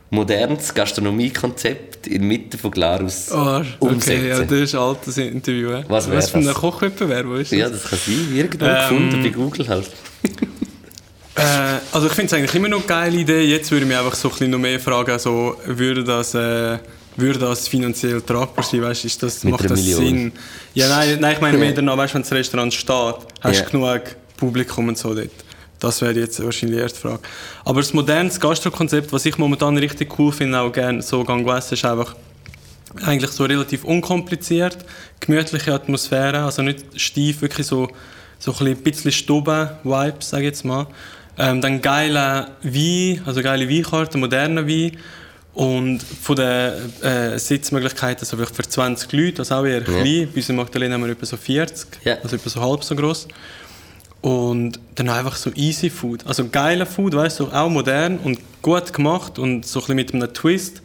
modernes Gastronomiekonzept in der Mitte von Glarus Oh, umsetzen. okay, ja, das ist ein altes Interview. Was wär Was für ein das? Kochwettbewerb wo ist das? Ja, das kann sein. Irgendwo Ähm, gefunden, bei Google halt. (laughs) Äh, also ich finde es eigentlich immer noch eine geile Idee. Jetzt würde ich mich einfach so ein bisschen noch mehr fragen, so, würde das, äh, würde das finanziell tragbar sein? Weißt, ist das, Mit macht das Million. Sinn? Ja, nein, nein ich meine mehr danach, weißt, wenn das Restaurant steht, hast du genug Publikum und so dort. Das wäre jetzt wahrscheinlich die erste Frage. Aber das modernes Gastrokonzept, was ich momentan richtig cool finde, auch gerne so gang essen, ist einfach eigentlich so relativ unkompliziert, gemütliche Atmosphäre, also nicht steif, wirklich so, so ein bisschen Stube-Vibes, sage ich jetzt mal. Ähm, dann geile Wein, also geile Weinkarten, moderne Wein und von den äh, Sitzmöglichkeiten, also für 20 Leute, also auch eher klein, bei uns in Magdalena haben wir etwa so 40, Ja. also etwa so halb so groß. Und dann einfach so easy Food. Also geiler Food, weißt du, auch modern und gut gemacht und so ein bisschen mit einem Twist.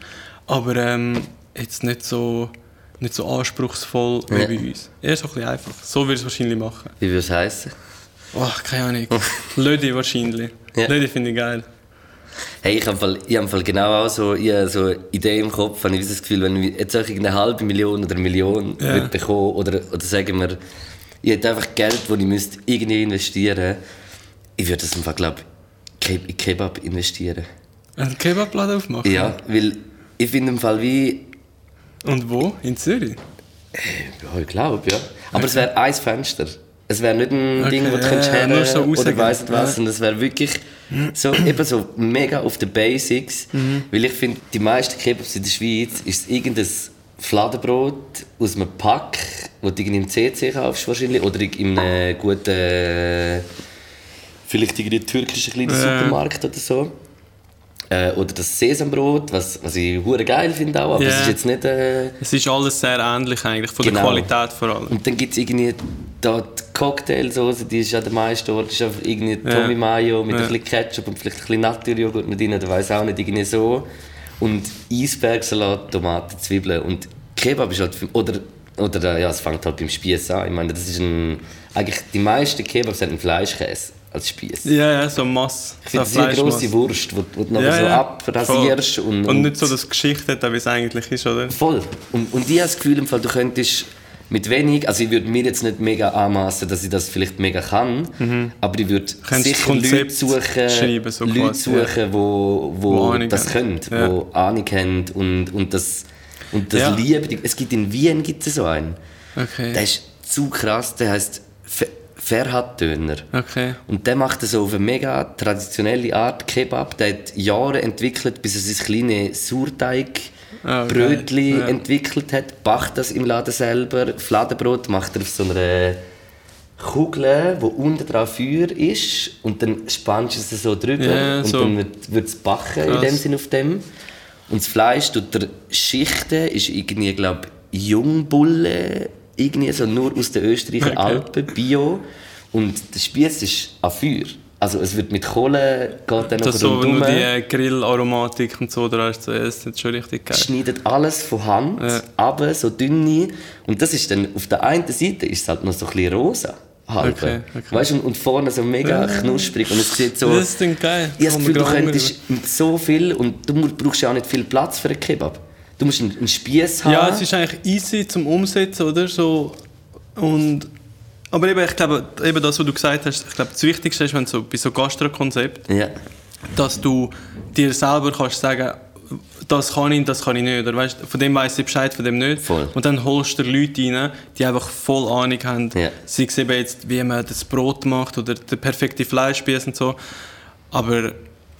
Aber ähm, jetzt nicht so, nicht so anspruchsvoll wie Ja. bei uns. Eher so ein bisschen einfach. So würde ich es wahrscheinlich machen. Wie würde es heißen? Oh, keine Ahnung. Lödi wahrscheinlich. Ja. Lödi finde ich geil. Hey, ich habe im Fall, ich hab Fall genau auch so, ich so eine Idee im Kopf, habe ich das Gefühl, wenn ich jetzt auch eine halbe Million oder eine Million Ja. würde bekommen oder, oder sagen wir, ich hätte einfach Geld, das ich müsste irgendwie investieren ich würde das im Fall, glaube ich, in Kebab investieren. Einen Kebabladen aufmachen? Ja, weil ich finde im Fall wie, Und wo? In Zürich? ja, ich glaube, ja. Aber es wäre ein Fenster. Es wäre nicht ein Okay, Ding, wo her nur so oder weiss nicht was, sondern es wäre wirklich so, eben so mega auf den Basics. Mhm. Weil ich finde, die meisten Kebabs in der Schweiz ist irgendein Fladenbrot aus einem Pack, das du irgendwie im CC kaufst wahrscheinlich, oder in einem guten, äh, vielleicht irgendwie türkischen kleinen Ja. Supermarkt oder so. Äh, oder das Sesambrot, was, was ich hure geil finde auch, aber Ja. es ist jetzt nicht... Äh, Es ist alles sehr ähnlich eigentlich, von der Genau. Qualität vor allem. und dann gibt es irgendwie da die Cocktailsoße, die ist ja der meiste Ort, ist einfach irgendwie Ja. Tommy Mayo mit Ja. ein bisschen Ketchup und vielleicht ein bisschen Naturjoghurt mit rein, oder weiß auch nicht, irgendwie so. Und Eisbergsalat, Tomaten, Zwiebeln und Kebab ist halt, für- oder, oder äh, ja, es fängt halt beim Spieß an. Ich meine, das ist ein, eigentlich die meisten Kebabs haben einen Fleischkäse als Spieß. Ja, ja, so Mass. Ich finde, das ist eine grosse Wurst, die du nachher so abrasierst. Voll. Und, und nicht so das Geschichte hat, wie es eigentlich ist, oder? Voll. Und, und ich habe das Gefühl, im Fall, du könntest mit wenig, also ich würde mir jetzt nicht mega anmaßen, dass ich das vielleicht mega kann, aber ich würde Mhm. Sicher Leute suchen, so Leute suchen, wo, wo, Wo Ahnung das können, Ja. wo Ahnung haben und, und das, und das Ja. lieben. Es gibt in Wien gibt es so einen. Okay. Der ist zu krass, der heißt Ferhat-Döner. Okay. Und der macht das auf eine mega traditionelle Art Kebab. Der hat Jahre entwickelt, bis er sein kleines Ah, Sauerteigbrötli geil. Ja. entwickelt hat. Backt das im Laden selber. Fladenbrot macht er auf so einer Kugel, wo unten drauf Feuer ist. Und dann spannst du es so drüber. Und so. dann wird, es backen in Krass. dem Sinn auf dem. Und das Fleisch tut er schichten, ist irgendwie, glaube Jungbulle, irgendwie so nur aus den Österreicher Okay. Alpen, Bio. Und der Spieß ist an Feuer. Also es wird mit Kohle, geht dann noch Das so rundum. nur die äh, Grillaromatik und so, da ist so, ja, ist schon richtig geil. schneidet alles von Hand, Ja. aber so dünne. Und das ist dann, auf der einen Seite ist es halt noch so ein bisschen rosa. Halb. Okay, okay. Weißt und, und vorne so mega knusprig. Und es sieht so... Das ist dann geil. Ich habe das Gefühl, du könntest mit so viel... Und du brauchst ja auch nicht viel Platz für einen Kebab. Du musst einen, einen Spieß haben. Ja, es ist eigentlich easy zum Umsetzen, oder? So, und, aber eben, ich glaube, eben das, was du gesagt hast, ich glaube, das Wichtigste ist, wenn so, bei so Gastro-Konzept, Ja. dass du dir selber kannst sagen, das kann ich, das kann ich nicht. Oder weißt, von dem weiss ich Bescheid, von dem nicht. Voll. Und dann holst du Leute rein, die einfach voll Ahnung haben. Ja. Sei es eben jetzt, wie man das Brot macht oder der perfekte Fleischspieß und so. Aber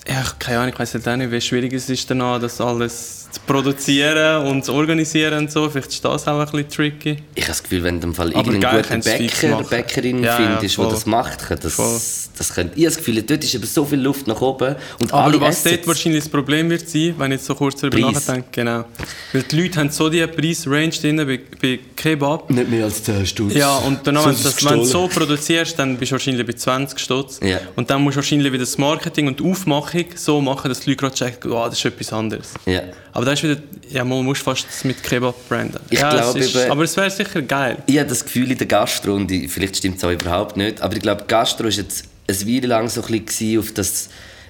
Ja, keine Ahnung, ich weiß auch nicht, wie schwierig es ist danach, das alles zu produzieren und zu organisieren und so. Vielleicht ist das auch ein bisschen tricky. Ich habe das Gefühl, wenn du im Fall irgendeinen guten Bäcker, Bäckerin ja, findest, ja, der das macht, das, das könnte, ich habe das Gefühl, dort ist eben so viel Luft nach oben. Und Aber alle was dort wahrscheinlich das Problem wird sein, wenn ich jetzt so kurz darüber nachdenke, genau. Weil die Leute haben so die Preisrange drin bei, bei Kebab. Nicht mehr als 10 Stutz. Ja, und dann, wenn, das, wenn du so produzierst, dann bist du wahrscheinlich bei 20 Stutz. Ja. Und dann musst du wahrscheinlich wieder das Marketing und die Aufmachung so machen, dass die Leute gerade checken, oh, das ist etwas anderes. Ja. Aber da ist wieder, ja, man muss fast mit Kebab branden. Ich ja, glaube, ist, aber es wäre sicher geil. Ich habe das Gefühl in der Gastro, und vielleicht stimmt es auch überhaupt nicht, aber ich glaube, Gastro ist jetzt eine Weile lang so ein bisschen auf das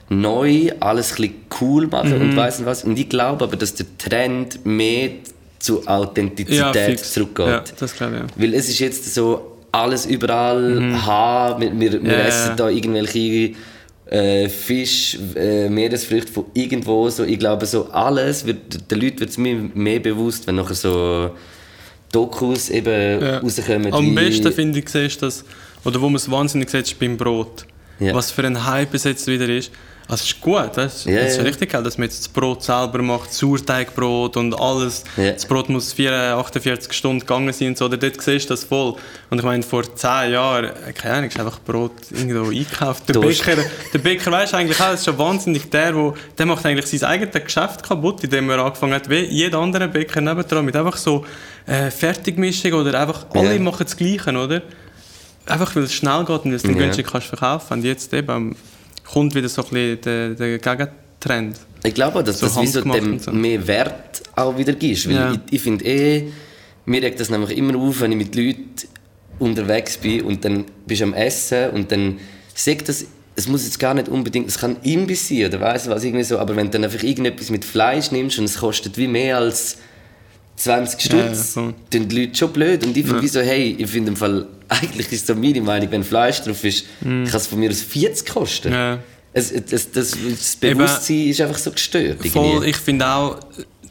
neu alles ein bisschen cool machen mhm. und weiss nicht was. Und ich glaube aber, dass der Trend mehr zu Authentizität ja, zurückgeht. Ja, das glaube ich. Ja. Weil es ist jetzt so alles überall mhm. haben, wir, wir, wir essen da irgendwelche äh, Fisch, äh, Meeresfrüchte von irgendwo. So, ich glaube, so alles, wird, den Leuten wird es mehr, mehr bewusst, wenn nachher so Dokus eben ja. rauskommen. Am besten finde ich, siehst das, oder wo man es wahnsinnig sieht, ist beim Brot. Ja. Was für ein Hype es jetzt wieder ist. Also es ist gut, das, ja, das ist richtig geil, dass man jetzt das Brot selber macht, Sauerteigbrot und alles. Ja. Das Brot muss 48 Stunden gegangen sein und so, oder dort siehst du das voll. Und ich meine, vor 10 Jahren, keine Ahnung, ist einfach Brot irgendwo eingekauft. Der Bäcker, der Bäcker weißt eigentlich auch, ist schon wahnsinnig der, wo, der macht eigentlich sein eigenes Geschäft kaputt, indem er angefangen hat, wie jeder andere Bäcker nebendran, mit einfach so äh, Fertigmischung oder einfach, alle machen das Gleiche, oder? Einfach weil es schnell geht und weil es dann günstig kannst verkaufen. Und jetzt eben kommt wieder so ein bisschen der, der Gegentrend. Ich glaube, dass so das wie so dem so. mehr Wert auch wieder gibt. Weil ja. ich, ich finde eh, mir regt das nämlich immer auf, wenn ich mit Leuten unterwegs bin und dann bist du am Essen und dann sagt das, es muss jetzt gar nicht unbedingt, es kann Imbiss sein oder weiss was irgendwie so, aber wenn du dann einfach irgendetwas mit Fleisch nimmst und es kostet wie mehr als 20 Stutz, ja, ja, dann die Leute schon blöd. Und ich finde ja. so, hey, ich finde im Fall, (laughs) eigentlich ist so meine Meinung, wenn Fleisch drauf ist, mm. kann es von mir aus 40 kosten. Ja. Es, es, das, das Bewusstsein Eben, ist einfach so gestört. Voll, ich finde auch,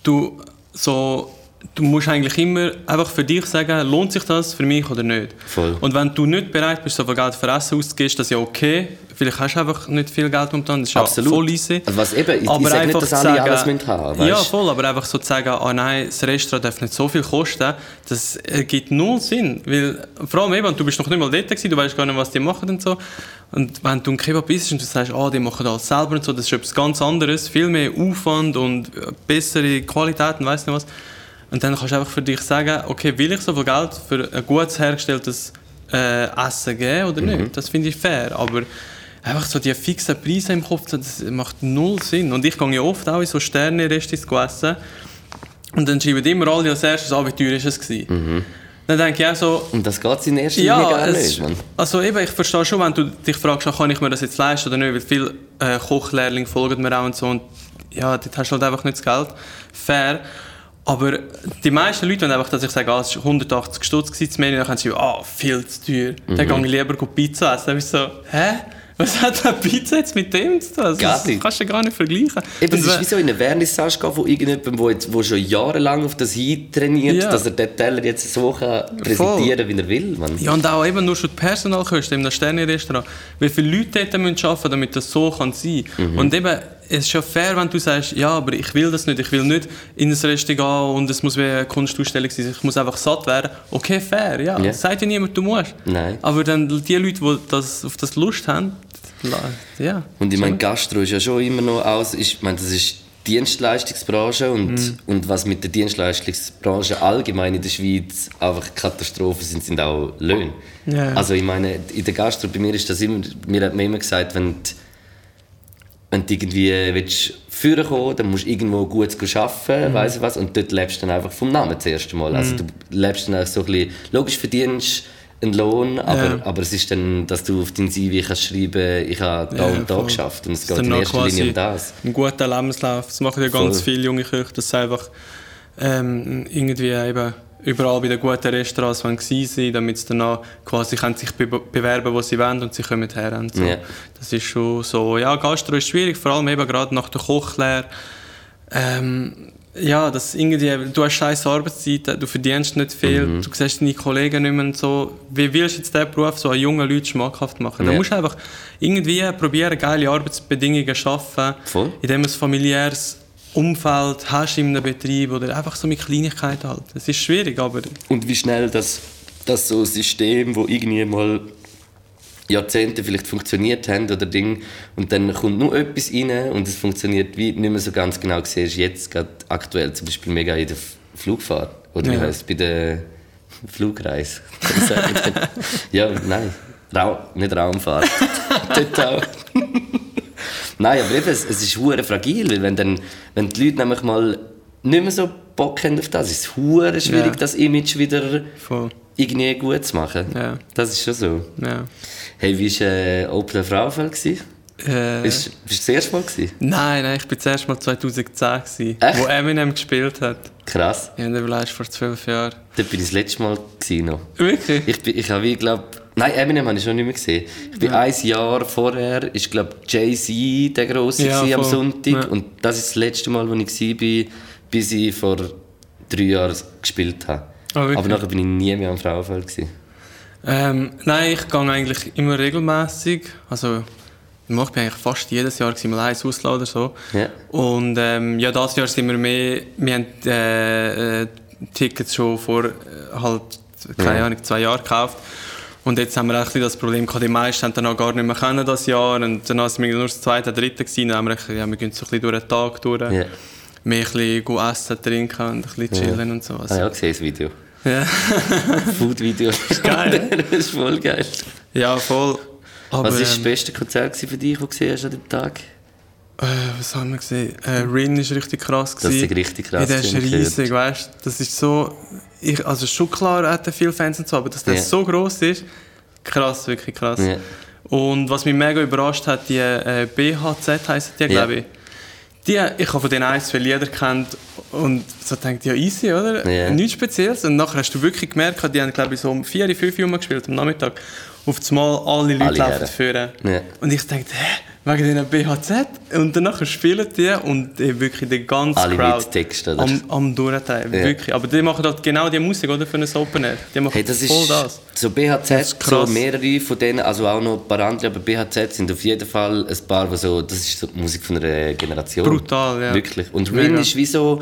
du, so, du musst eigentlich immer einfach für dich sagen, lohnt sich das für mich oder nicht. Voll. Und wenn du nicht bereit bist, so viel Geld für Essen auszugeben, ist das ja okay vielleicht hast du einfach nicht viel Geld momentan, das ist Absolut. voll easy. Also was eben, ich, aber ich sage nicht, dass alle sagen, alles müssen haben weißt? Ja, voll, aber einfach so zu sagen, oh nein, das Restaurant darf nicht so viel kosten, das ergibt null Sinn. Weil, vor allem eben, du bist noch nicht mal dort gewesen, du weißt gar nicht, was die machen und so. Und wenn du ein Kebab isst und du sagst, oh, die machen alles selber und so, das ist etwas ganz anderes, viel mehr Aufwand und bessere Qualität und weiss nicht was. Und dann kannst du einfach für dich sagen, okay, will ich so viel Geld für ein gut hergestelltes äh, Essen geben oder nicht? Mhm. Das finde ich fair, aber einfach so die fixen Preise im Kopf, das macht null Sinn. Und ich gehe ja oft auch in so Sterne-Restis essen und dann schreiben immer alle als erstes an, wie teuer ist es gewesen. Mhm. Dann denke ich auch so... Und das geht in erster ja, Linie gar nicht, man. Also eben, ich verstehe schon, wenn du dich fragst, kann ich mir das jetzt leisten oder nicht, weil viele äh, Kochlehrlinge folgen mir auch und so und ja, dort hast du halt einfach nicht das Geld. Fair. Aber die meisten Leute, wenn einfach, dass ich sage, ah, es war 180 Stutz gewesen, dann sagen sie, ah, viel zu teuer. Mhm. Dann gehe ich lieber Pizza essen. Dann bin ich so, hä? Was hat eine Pizza jetzt mit dem zu tun? Also, das kannst du gar nicht vergleichen. Eben, es ist wie so in eine Vernissage von irgendjemandem, der, jetzt, der schon jahrelang auf das Hin trainiert, ja. dass er den Teller jetzt so kann präsentieren kann, wie er will. Man. Ja, und auch eben nur schon die Personalkosten in einem Sterne-Restaurant. Wie viele Leute dort müssen arbeiten damit das so kann sein kann. Mhm. Und eben, es ist schon fair, wenn du sagst, ja, aber ich will das nicht, ich will nicht in ein Restaurant gehen und es muss wie eine Kunstausstellung sein, ich muss einfach satt werden. Okay, fair, ja. Yeah. Sagt ja niemand, du musst. Nein. Aber dann die Leute, die das, auf das Lust haben, ja. Und ich meine, Gastro ist ja schon immer noch aus, ich meine, das ist Dienstleistungsbranche und, mhm. und was mit der Dienstleistungsbranche allgemein in der Schweiz einfach Katastrophen sind, sind auch Löhne. Ja. Also ich meine, in der Gastro, bei mir ist das immer, mir hat man immer gesagt, wenn du, wenn du irgendwie willst, führen kommen, dann musst du irgendwo gut arbeiten, mhm. weiss was, und dort lebst du dann einfach vom Namen zuerst einmal. Also mhm. Also du lebst dann auch so ein bisschen, logisch verdienst einen Lohn, aber, ja. aber es ist dann, dass du auf dein CV kannst schreiben, ich habe da ja, und da voll. geschafft und es geht in erster Linie um das. Ein guter Lebenslauf, das machen ja ganz voll. viele junge Köche, dass sie einfach ähm, irgendwie eben überall bei den guten Restaurants waren sie, damit sie dann quasi können sich be bewerben, wo sie wollen und sie kommen her. Und so. Ja. Das ist schon so, ja, Gastro ist schwierig, vor allem eben gerade nach der Kochlehre. Ähm, ja, das irgendwie, du hast scheiß Arbeitszeiten, du verdienst nicht viel, Mhm. du siehst deine Kollegen nicht mehr und so. Wie willst du jetzt diesen Beruf so an jungen Leuten schmackhaft machen? Da Ja. musst du einfach irgendwie probieren, geile Arbeitsbedingungen zu schaffen, Voll. indem du ein familiäres Umfeld hast in einem Betrieb oder einfach so mit Kleinigkeiten halt. Es ist schwierig, aber Und wie schnell das, das so System, wo irgendwie mal Jahrzehnte vielleicht funktioniert haben oder Ding und dann kommt nur etwas rein und es funktioniert wie nicht mehr so ganz genau siehst jetzt gerade aktuell zum Beispiel mega in der Flugfahrt oder wie Ja. heißt bei der Flugreise (laughs) ja nein Ra nicht Raumfahrt (laughs) auch Nein, aber eben, es, es ist hure fragil, weil wenn, dann, wenn die Leute nämlich mal nicht mehr so Bock haben auf das, ist es hure schwierig, Ja. das Image wieder voll. irgendwie gut zu machen. Ja. Das ist schon so. Ja. Hey, wie war äh, Open Frauenfeld? Äh, Bist, bist du das erste Mal? Gewesen? nein, nein, ich war zuerst mal 2010, gewesen, Echt? wo Eminem gespielt hat. Krass. Ja, der war vor zwölf Jahren. Dort bin ich das letzte Mal gewesen noch. Wirklich? Ich, bin, ich habe wie, glaub... Nein, Eminem habe ich schon nicht mehr gesehen. Ich bin ein Jahr vorher, ist glaub Jay-Z der Grosse Ja, am. Sonntag. Ja. Und das ist das letzte Mal, wo ich war, bis ich vor drei Jahren gespielt habe. Wirklich? Aber nachher bin ich nie mehr am Frauenfeld. Gewesen. Ähm, nein, ich gehe eigentlich immer regelmäßig. Also, ich bin eigentlich fast jedes Jahr mal eins auslassen oder so. Ja. Und ähm, ja, dieses Jahr sind wir mehr, wir haben äh, äh, Tickets schon vor äh, halt, keine Ja. Ahnung, zwei Jahren gekauft. Und jetzt haben wir auch das Problem gehabt, die meisten haben dann auch gar nicht mehr können das Jahr. Und dann sind wir nur das zweite, dritte gewesen. Dann haben wir, gedacht, ja, wir gehen so ein bisschen durch den Tag durch. Ja. Mehr ein bisschen gut essen, trinken und ein bisschen chillen und so. Ah Also, ja, gesehen das Video. ja. (laughs) Food-Video. (laughs) geil. (laughs) das ist voll geil. ja, voll. Aber, Was war das ähm, beste Konzert gewesen für dich, das du gesehen hast an dem Tag? Äh, was haben wir gesehen? Äh, Rin ist richtig krass. Das ist richtig krass, Ja, der ist riesig, weißt du? Das ist so. Ich, also schon klar, er hat viele Fans und so, aber dass der Ja. so groß ist, krass, wirklich krass. Ja. Und was mich mega überrascht hat, die äh, BHZ heissen die, glaube ich. Die, ich habe von denen ein, zwei Lieder kennt und so denkt ja easy, oder? Ja. Nichts Spezielles. Und nachher hast du wirklich gemerkt, die haben glaube ich so um 4, 5 Uhr gespielt am Nachmittag. Auf einmal alle Leute Alle laufen führen. Ja. Und ich dachte, hä, wegen diesen BHZ? Und danach spielen die und wirklich die ganze Alle Crowd mit Text, oder? am, am Durchteilen. Ja. Wirklich. Aber die machen halt genau die Musik, oder? Für ein Open Air. Die machen Hey, das ist voll das. so BHZ, ist so mehrere von denen, also auch noch ein paar andere, aber BHZ sind auf jeden Fall ein paar, die so, das ist so die Musik von einer Generation. Brutal, ja. Wirklich. Und Rin ist wie so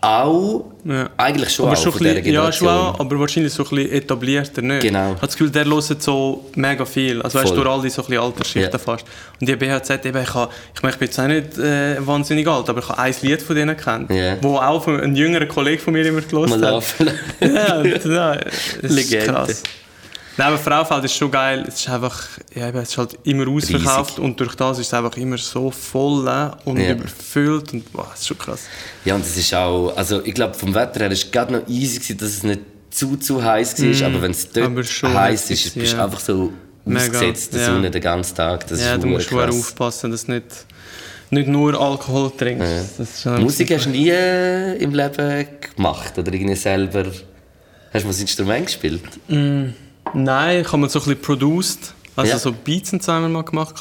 auch, Ja. eigentlich schon aber auch schon von bisschen, ja, schon auch, aber wahrscheinlich so ein bisschen etablierter, nicht? Genau. Ich habe das Gefühl, der hört so mega viel. Also weißt du, durch all die so ein bisschen Altersschichten Ja. fast. Und die BHZ, eben, ich, habe, ich, meine, ich bin jetzt auch nicht äh, wahnsinnig alt, aber ich habe ein Lied von denen kennt, Ja. wo auch ein jüngerer Kollege von mir immer gelesen Mal hat. laufen. (laughs) ja, es ist Legende. krass. Nein, aber Frauenfeld ist schon geil. Es ist einfach, ja, es ist halt immer ausverkauft Riesig. und durch das ist es einfach immer so voll äh, und Ja. überfüllt und wow, das ist schon krass. Ja, und es ist auch, also ich glaube vom Wetter her ist es gerade noch easy gewesen, dass es nicht zu, zu heiß war, aber wenn es Mm. dort heiß heftig, ist, bist du ja. einfach so Mega, ausgesetzt der ja. Sonne den ganzen Tag. Das ja, ist du musst krass. aufpassen, dass du nicht, nicht nur Alkohol trinkst. Ist schon Musik hast du nie äh, im Leben gemacht oder irgendwie selber. Hast du mal ein Instrument gespielt? Nein, ich habe mal so ein bisschen produced, also Ja. so Beats wir mal gemacht.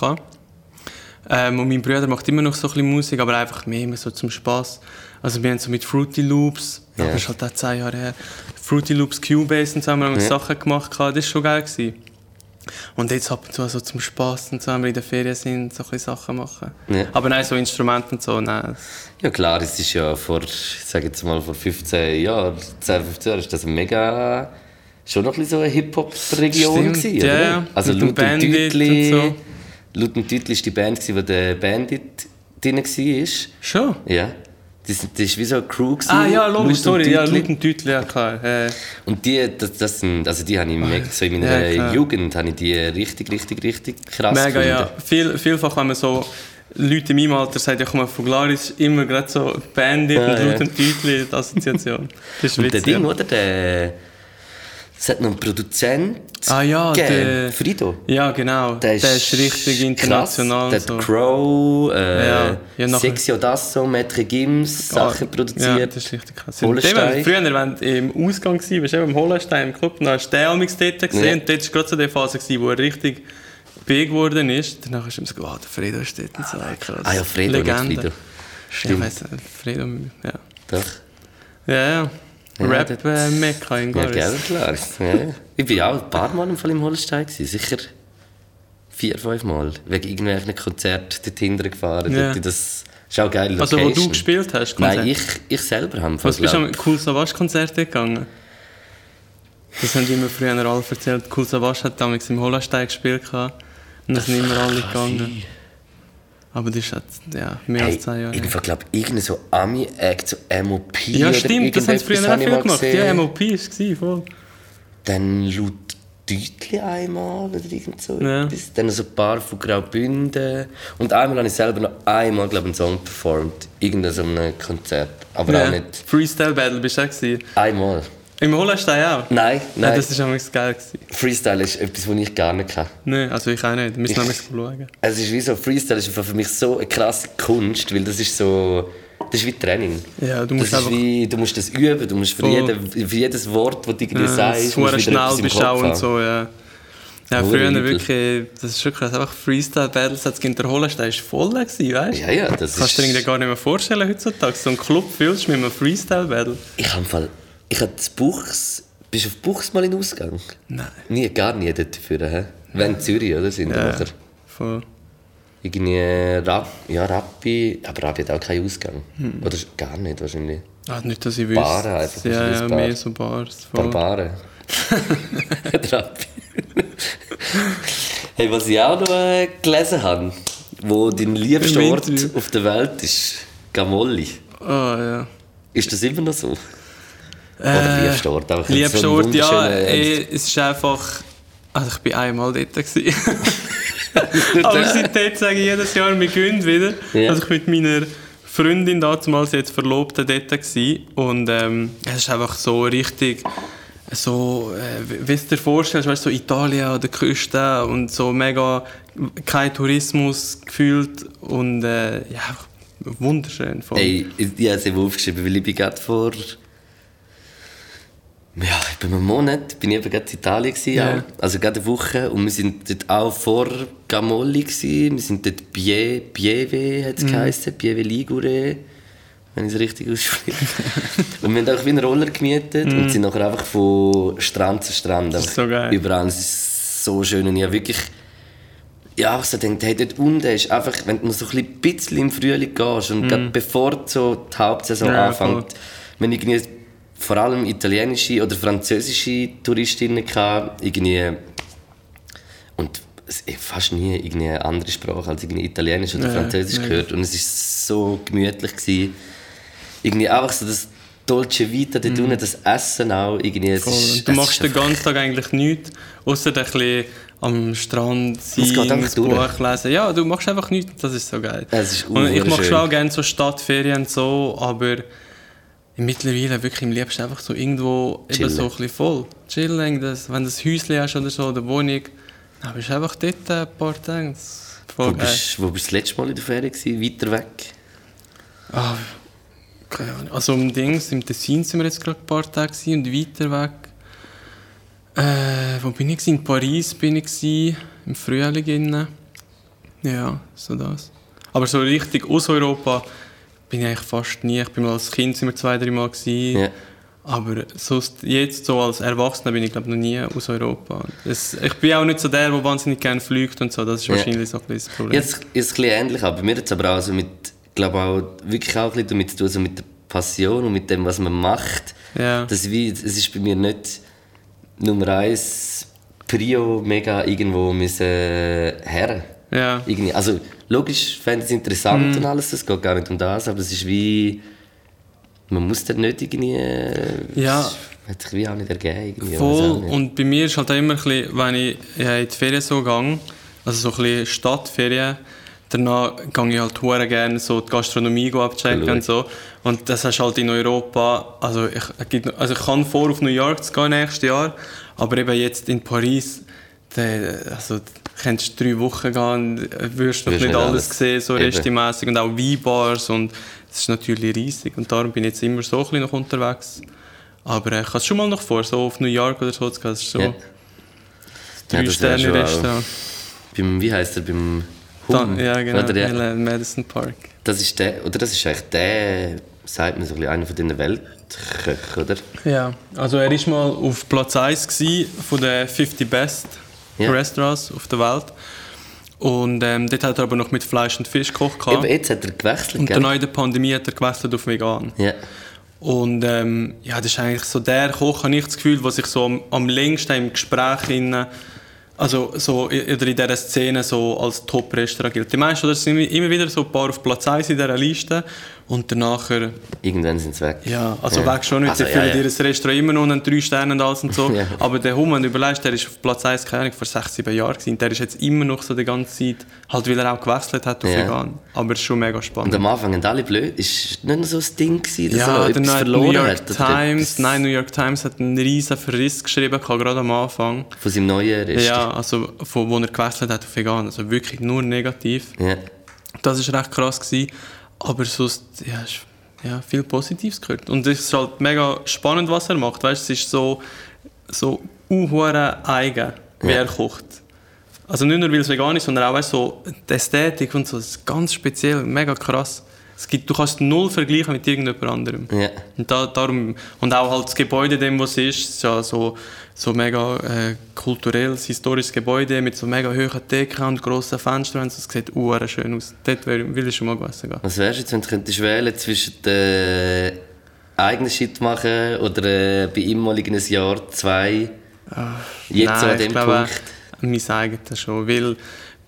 Ähm, und mein Bruder macht immer noch so ein bisschen Musik, aber einfach mehr immer so zum Spaß. Also wir haben so mit Fruity Loops, Ja. das ist halt auch zehn Jahre her, Fruity Loops, Cubase und so haben wir Ja. Sachen gemacht, das war schon geil. Gewesen. Und jetzt ab und zu so zum Spaß und so, wenn wir in der Ferien sind, so ein Sachen machen. Ja. Aber nein, so Instrumente und so, nein. Ja klar, es ist ja vor, ich sage jetzt mal vor 15 Jahren, 10, 15 Jahren, ist das mega, schon noch ein bisschen so eine Hip-Hop-Region Stimmt, ja, ja. Also Mit laut und so. laut Tütli war die Band, wo der Bandit drin war. Schon? Ja. Das, das ist wie so eine Crew gewesen, Ah ja, logisch, sorry, ja, laut Titel, ja klar. Äh, Und die, das, das sind, also die habe ich mega, so in meiner Ja. Jugend habe ich die richtig, richtig, richtig krass Mega, gefunden. ja. Viel, vielfach, wenn man so Leute in meinem Alter sagen, ja, komm mal von Glaris, immer gerade so Bandit Ja, und ja. laut dem Titel, die Assoziation. Das ist Und der. Ding, ja. oder? Der, es hat noch einen Produzent Ah ja, der- Frido. Ja, genau. Der ist, richtig international. Krass. Der so. hat Crow, äh, Ja, ja, Sexy Audasso, Metre Gims, Sachen Ja, produziert. das ist richtig krass. Hollenstein. Dem, früher, wenn du im Ausgang warst, warst du im Hollenstein im Club, dann hast du den amigs dort gesehen Ja. und dort war gerade so die Phase, wo er richtig big geworden ist. Danach hast du ihm gesagt, oh, der Fredo ist dort und so. Krass. Ah ja, Fredo, nicht Legende. Frido. Ja, ich Stimmt. weiss, nicht, Fredo, ja. Doch. Ja, ja. Ja, Rap dort- äh, Mekka in Ja, Goris. gell, klar. Ja. Ich war auch ein paar Mal im Fall im Holstein. Gewesen. Sicher vier, fünf Mal. Wegen irgendwelchen Konzerten dort hinten gefahren. Ja. Dort das ist auch geil. Also wo du Location. gespielt hast, Konzert? Nein, ich, ich selber habe Was bist du am Cool Savage Konzert gegangen? Das haben die immer früher alle erzählt. Cool Savage hat damals im Holstein gespielt und da sind immer alle gegangen. Aber das jetzt, ja, mehr Hey, als zwei Jahre. ich glaube, irgendein so Ami-Act, so MOP. Ja, stimmt, das haben sie früher auch viel gemacht. gesehen. Ja, MOP war es, voll. Dann laut Deutli einmal oder irgend so Ja. etwas. Dann so ein paar von Graubünden. Und einmal habe ich selber noch einmal glaub, einen Song performt. Irgendein so einem Konzert. Aber auch Ja. nicht Freestyle Battle bist du auch gewesen. einmal. Im Holstein auch? Nein, Nein, nein. das war damals geil. Gewesen. Freestyle ist etwas, was ich gar nicht kann. Nein, also ich auch nicht. Wir müssen Ich- nämlich schauen. Es ist wie so, Freestyle ist für mich so eine krasse Kunst, weil das ist so, das ist wie Training. Ja, du Das musst ist einfach... wie, du musst das üben, du musst für, jeden, für jedes Wort, das du irgendwie Ja, sagst, das musst du wieder schnell bist auch und so, ja. Ja, Hure früher übel. wirklich, das ist schon krass, einfach Freestyle-Battles hat in der Holstein ist voll gewesen, weißt du? Ja, ja, das Kannst du dir ist... irgendwie gar nicht mehr vorstellen heutzutage. So einen Club fühlst du mit einem Freestyle-Battle. Ich habe ich habe das Buchs, bist du auf Buchs mal in den Ausgang? Nein. Nie, gar nie dort dafür, hä? Wenn in Zürich, oder? Sind Ja, nachher voll. irgendwie Rap, ja, Rappi, aber Rappi hat auch keinen Ausgang. Hm. Oder gar nicht wahrscheinlich. Ah, nicht, dass ich wüsste. Baren einfach, Ja, ja, Bar. mehr so Bars. Voll. Barbaren. (laughs) (laughs) Rappi. (laughs) hey, was ich auch noch äh, gelesen habe, wo dein liebster Ort auf der Welt ist, Gamolli. Ah, ja. Ist das immer noch so? Oder liebster Ort? Einfach Liebster so ja. wunderschöner- eh, es ist einfach... Also ich war einmal dort. (laughs) Aber seitdem sage ich jedes Jahr, wir gehen wieder. Ja. Also ich mit meiner Freundin damals jetzt Verlobte dort gewesen. und ähm, es ist einfach so richtig so, äh, wie du dir vorstellst, weißt, so Italien an der Küste und so mega kein Tourismus gefühlt und äh, ja, wunderschön. Voll. Ey, ich, ich habe es eben aufgeschrieben, weil ich bin gerade vor... Ja, ich bin einen Monat, bin ich eben gerade in Italien gewesen, auch. also gerade eine Woche und wir sind dort auch vor Gamolli gewesen. wir sind dort Bie, Pieve, hat es Mhm. geheißen, Pieve Ligure, wenn ich es richtig ausspreche. (laughs) und wir haben auch wie einen Roller gemietet und sind nachher einfach von Strand zu Strand. Mhm. ist so geil. Überall, es ist so schön und ich habe wirklich ja, ich so denkt, hey, dort unten ist einfach, wenn du noch so ein bisschen- im Frühling gehst und gerade bevor so die Hauptsaison Mhm. Ja, anfängt, wenn irgendwie vor allem italienische oder französische Touristinnen hatte, irgendwie und fast nie irgendwie eine andere Sprache als irgendwie Italienisch oder Französisch mega. gehört und es ist so gemütlich gewesen. irgendwie einfach so das Dolce Vita dort unten, das Essen auch irgendwie. Es Mhm. Ist, du es machst den ganzen Tag eigentlich nichts, außer ein bisschen am Strand sein, ein. Buch lesen. Ja, du machst einfach nichts, das ist so geil. Ist und ich mache schon auch gerne so Stadtferien und so, aber mittlerweile wirklich im liebsten einfach so irgendwo eben Chillen. so ein bisschen voll. Chillen, das, wenn du ein Häuschen hast oder so, oder Wohnung, dann bist du einfach dort ein paar Tage. Voll Wo geil. bist, wo bist du das letzte Mal in der Ferien gewesen? Weiter weg? Ah, keine Ahnung. Also im Dings, im Tessin sind wir jetzt gerade ein paar Tage gewesen und weiter weg. Äh, wo bin ich? In Paris bin ich gewesen, im Frühling. innen. Ja, so das. Aber so richtig aus Europa bin ich eigentlich fast nie. Ich bin mal als Kind wir zwei, drei Mal gewesen. Ja. Aber sonst, jetzt so als Erwachsener bin ich glaube noch nie aus Europa. Es, ich bin auch nicht so der, der wahnsinnig gerne fliegt und so. Das ist wahrscheinlich so ein bisschen das Problem. Jetzt ist es ein bisschen ähnlich, aber bei mir es aber auch so mit, glaube auch wirklich auch ein bisschen damit zu tun, so mit der Passion und mit dem, was man macht. Ja. Das wie, es ist bei mir nicht Nummer eins Prio mega irgendwo müssen her. Ja. Irgendwie, also logisch fände ich es interessant Mhm. und alles, es geht gar nicht um das, aber es ist wie, man muss dann nicht irgendwie, Ja. es hat sich wie auch nicht ergeben. Irgendwie, Voll. nicht. Und bei mir ist halt auch immer ein bisschen, wenn ich ja, in die Ferien so gehe, also so ein bisschen Stadtferien, danach gehe ich halt hure gerne so die Gastronomie abchecken Cool. und so. Und das hast du halt in Europa, also ich, also ich kann vor, auf New York zu gehen nächstes Jahr, aber eben jetzt in Paris, der, also kannst du drei Wochen gehen, wirst du Wirst nicht nicht alles alles. sehen, so Eben. restimässig und auch Weinbars und es ist natürlich riesig und darum bin ich jetzt immer so ein bisschen noch unterwegs. Aber äh, ich habe es schon mal noch vor, so auf New York oder so zu gehen, das ist so Ja. drei Ja, Sterne Restaurant. Beim, wie heißt er, beim Hum, ja, genau. oder ja. Milan Madison Park. Das ist der, oder das ist eigentlich der, sagt man so ein bisschen, einer von den Weltköchen, oder? Ja, also er war mal auf Platz 1 gewesen von den 50 Best Ja. Restaurants auf der Welt. Und ähm, dort hat er aber noch mit Fleisch und Fisch gekocht. gehabt. Eben, jetzt hat er gewechselt, Und danach in der Pandemie hat er gewechselt auf vegan. Ja. Und ähm, ja, das ist eigentlich so der Koch, habe ich das Gefühl, der sich so am, am längsten im Gespräch in, also so oder in dieser Szene so als Top-Restaurant gilt. Die meisten oder es sind immer wieder so ein paar auf Platz 1 in dieser Liste und danach, Irgendwann sind sie weg. ja, also weg schon nicht, Also, ja, füllen ja. ihr Restaurant immer noch einen 3 Sterne und alles und so, (laughs) Ja. aber der Hum, wenn du überlegst, der ist auf Platz 1, keine Ahnung, vor 6, 7 Jahren gewesen. der ist jetzt immer noch so die ganze Zeit, halt weil er auch gewechselt hat auf Ja. vegan, aber es ist schon mega spannend. Und am Anfang haben alle blöd. Ist nicht noch so ein Ding gewesen, dass er Ja, der etwas New verloren York hat? Times, nein, New York Times hat einen riesen Verriss geschrieben, gerade am Anfang. Von seinem neuen Restaurant. Ja, also von wo er gewechselt hat auf vegan, also wirklich nur negativ. Ja. Das ist recht krass gewesen, aber sonst, ja, ist, ja, viel Positives gehört. Und es ist halt mega spannend, was er macht, weißt, es ist so, so unhure eigen, wie Ja. er kocht. Also nicht nur, weil es vegan ist, sondern auch weißt, so die Ästhetik und so, das ist ganz speziell, mega krass. Es gibt, du kannst null vergleichen mit irgendjemand anderem. Ja. Und, da, darum, und auch halt das Gebäude, dem, was es ist, ist ja so, so mega äh, kulturelles, historisches Gebäude mit so mega hohen Decken und grossen Fenstern. und so. Es sieht uhr schön aus. Dort will ich schon mal essen gehen. Was wärst du jetzt, wenn du könntest wählen zwischen äh, eigenen Shit machen oder äh, bei ihm mal ein Jahr, zwei, jetzt so an dem glaube, Punkt? äh, mein eigenes schon. Weil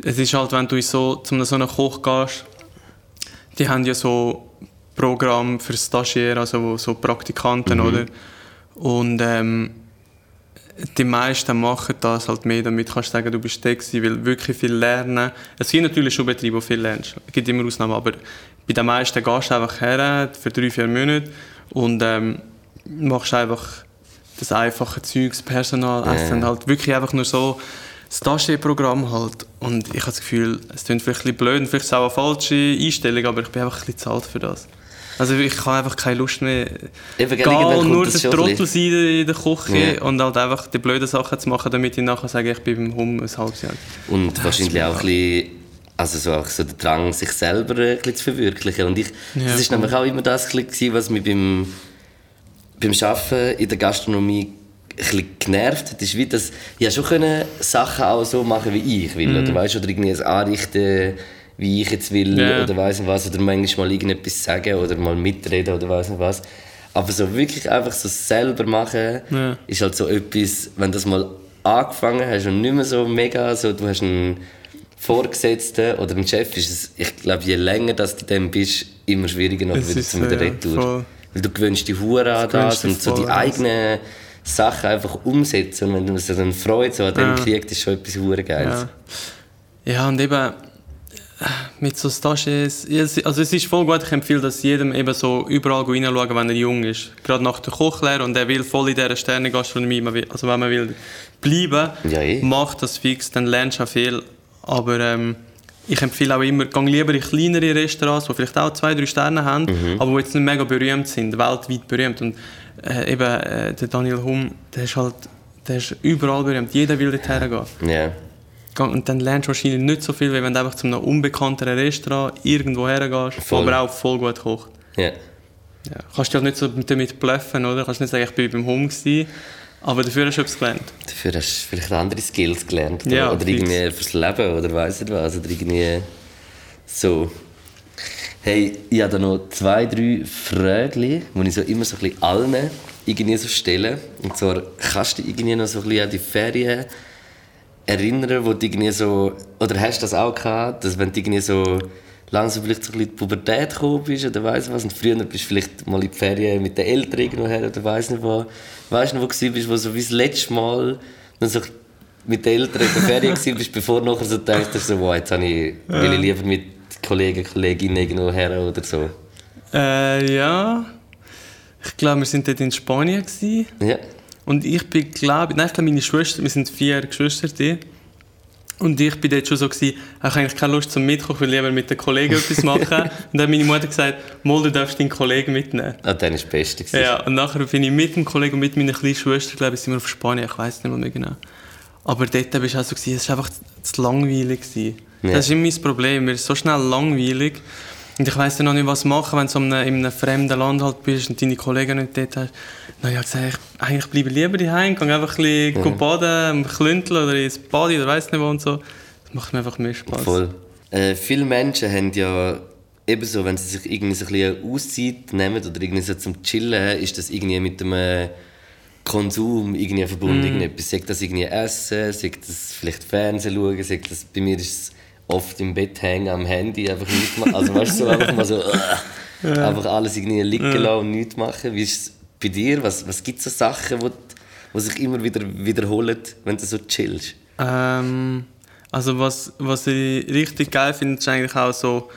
es ist halt, wenn du so, zu so einem Koch gehst, die haben ja so Programm für Stagiaire, also so Praktikanten, oder? Und ähm, die meisten machen das halt mehr, damit kannst du sagen, du bist gewesen, weil wirklich viel lernen. Es gibt natürlich schon Betriebe, wo viel lernst. Es gibt immer Ausnahmen, aber bei den meisten gehst du einfach her für drei, vier Monate und ähm, machst einfach das einfache Zeug, das Personal, Ja. Essen, halt wirklich einfach nur so das Stagiaire-Programm halt. Und ich habe das Gefühl, es klingt vielleicht ein bisschen blöd und vielleicht ist es auch eine falsche Einstellung, aber ich bin einfach ein bisschen zahlt für das. Also ich habe einfach keine Lust mehr, Eben, gehen und nur das der Trottel bisschen. sein in der Küche Ja. und halt einfach die blöden Sachen zu machen, damit ich nachher sage, ich bin beim Hum ein halbes Jahr. Und wahrscheinlich ist auch ein bisschen, also so, auch so der Drang, sich selber ein bisschen zu verwirklichen. Und ich, Ja, das ist voll. nämlich auch immer das, was mich beim, beim Arbeiten in der Gastronomie bisschen genervt hat, ist wie, dass ich ja schon können Sachen auch so machen, wie ich will. Oder, weißt, oder irgendwie es anrichten, wie ich jetzt will, Mhm. Ja. oder nicht was, oder manchmal mal irgendetwas sagen, oder mal mitreden, oder weiss nicht was. Aber so wirklich einfach so selber machen, Ja. ist halt so etwas, wenn du das mal angefangen hast und nicht mehr so mega, so, du hast einen Vorgesetzten oder einen Chef, ist es, ich glaube, je länger dass du dann bist, immer schwieriger noch Es wieder wieder äh, Retour. voll. Weil du gewöhnst die Hure an das dich und so die an das. Sachen einfach umsetzen. Und wenn du so eine Freude so an dem Ja. kriegst, ist schon etwas Hure Geiles. Ja. ja, und eben mit so Stages, also es ist voll gut, ich empfehle das jedem eben so überall reinschauen, wenn er jung ist. Gerade nach der Kochlehre und er will voll in dieser will- also wenn man will bleiben, Ja, eh. mach das fix, dann lernst du auch viel. Aber ähm, ich empfehle auch immer, geh lieber in kleinere Restaurants, die vielleicht auch zwei, drei Sterne haben, Mhm. aber die jetzt nicht mega berühmt sind, weltweit berühmt. Und äh, eben äh, der Daniel Hum, der ist halt, der ist überall berühmt, jeder will dort hergehen. Ja. Und dann lernst du wahrscheinlich nicht so viel, wie wenn du einfach zu einem unbekannteren Restaurant irgendwo hergehst, Voll. aber auch voll gut kocht. ja. Ja. Kannst du halt nicht so damit bluffen, oder? Kannst nicht sagen, ich bin beim Hum gewesen, aber dafür hast du etwas gelernt. Dafür hast du vielleicht andere Skills gelernt. Oder, Ja, oder irgendwie fürs Leben oder weiss nicht was. Oder irgendwie so. Hey, ich habe da noch zwei, drei Fragen, die ich so immer so ein bisschen allen irgendwie so stelle. Und zwar, kannst du dich irgendwie noch so ein bisschen an die Ferien erinnern, wo du irgendwie so... Oder hast du das auch gehabt, dass wenn du irgendwie so langsam vielleicht so ein bisschen in die Pubertät gekommen bist oder weiss was und früher bist du vielleicht mal in die Ferien mit den Eltern irgendwo her oder weiss nicht wo, weiss nicht wo du bist, wo so wie das letzte Mal dann so mit den Eltern in der Ferien bist, bevor du nachher so denkst, so, wow, jetzt habe ich, will ich lieber mit Kollegen, Kolleginnen irgendwo her oder so. Äh, ja. Ich glaube, wir sind dort in Spanien. Gewesen. Ja. Und ich bin, glaube nein, ich glaube, meine Schwester, wir sind vier Geschwister. Die. Und ich bin dort schon so gewesen, ich habe eigentlich keine Lust zum Mitkochen, ich will lieber mit den Kollegen (laughs) etwas machen. und dann hat meine Mutter gesagt, Mol, du darfst deinen Kollegen mitnehmen. Ah, dann war das Beste. gewesen. Ja, und nachher bin ich mit dem Kollegen und mit meiner kleinen Schwester, glaube ich, sind wir auf Spanien, ich weiß nicht mehr genau. Aber dort bist du auch so, gewesen, es war einfach zu langweilig. Gewesen. Ja. Das ist immer mein Problem. Mir ist so schnell langweilig. Und ich weiss dann noch nicht, was machen, wenn du in einem fremden Land halt bist und deine Kollegen nicht dort hast. Dann habe ich gesagt, ich, eigentlich bleibe lieber daheim, gehe einfach ein bisschen mhm. baden, klünteln oder ins Bad oder weiss nicht wo und so. Das macht mir einfach mehr Spaß. Voll. Äh, viele Menschen haben ja ebenso, wenn sie sich irgendwie so ein bisschen Auszeit nehmen oder irgendwie so zum Chillen, ist das irgendwie mit dem Konsum irgendwie verbunden. Mm. Sagt das irgendwie Essen, sagt das vielleicht Fernsehen schauen, sagt das, bei mir ist es oft im Bett hängen am Handy, einfach nichts machen. Also weißt du, so einfach mal so, uh, (laughs) ja. einfach alles irgendwie liegen ja. lassen und nichts machen. Wie ist es bei dir? Was, was gibt es so Sachen, die, die sich immer wieder wiederholen, wenn du so chillst? Ähm, also was, was ich richtig geil finde, ist eigentlich auch so,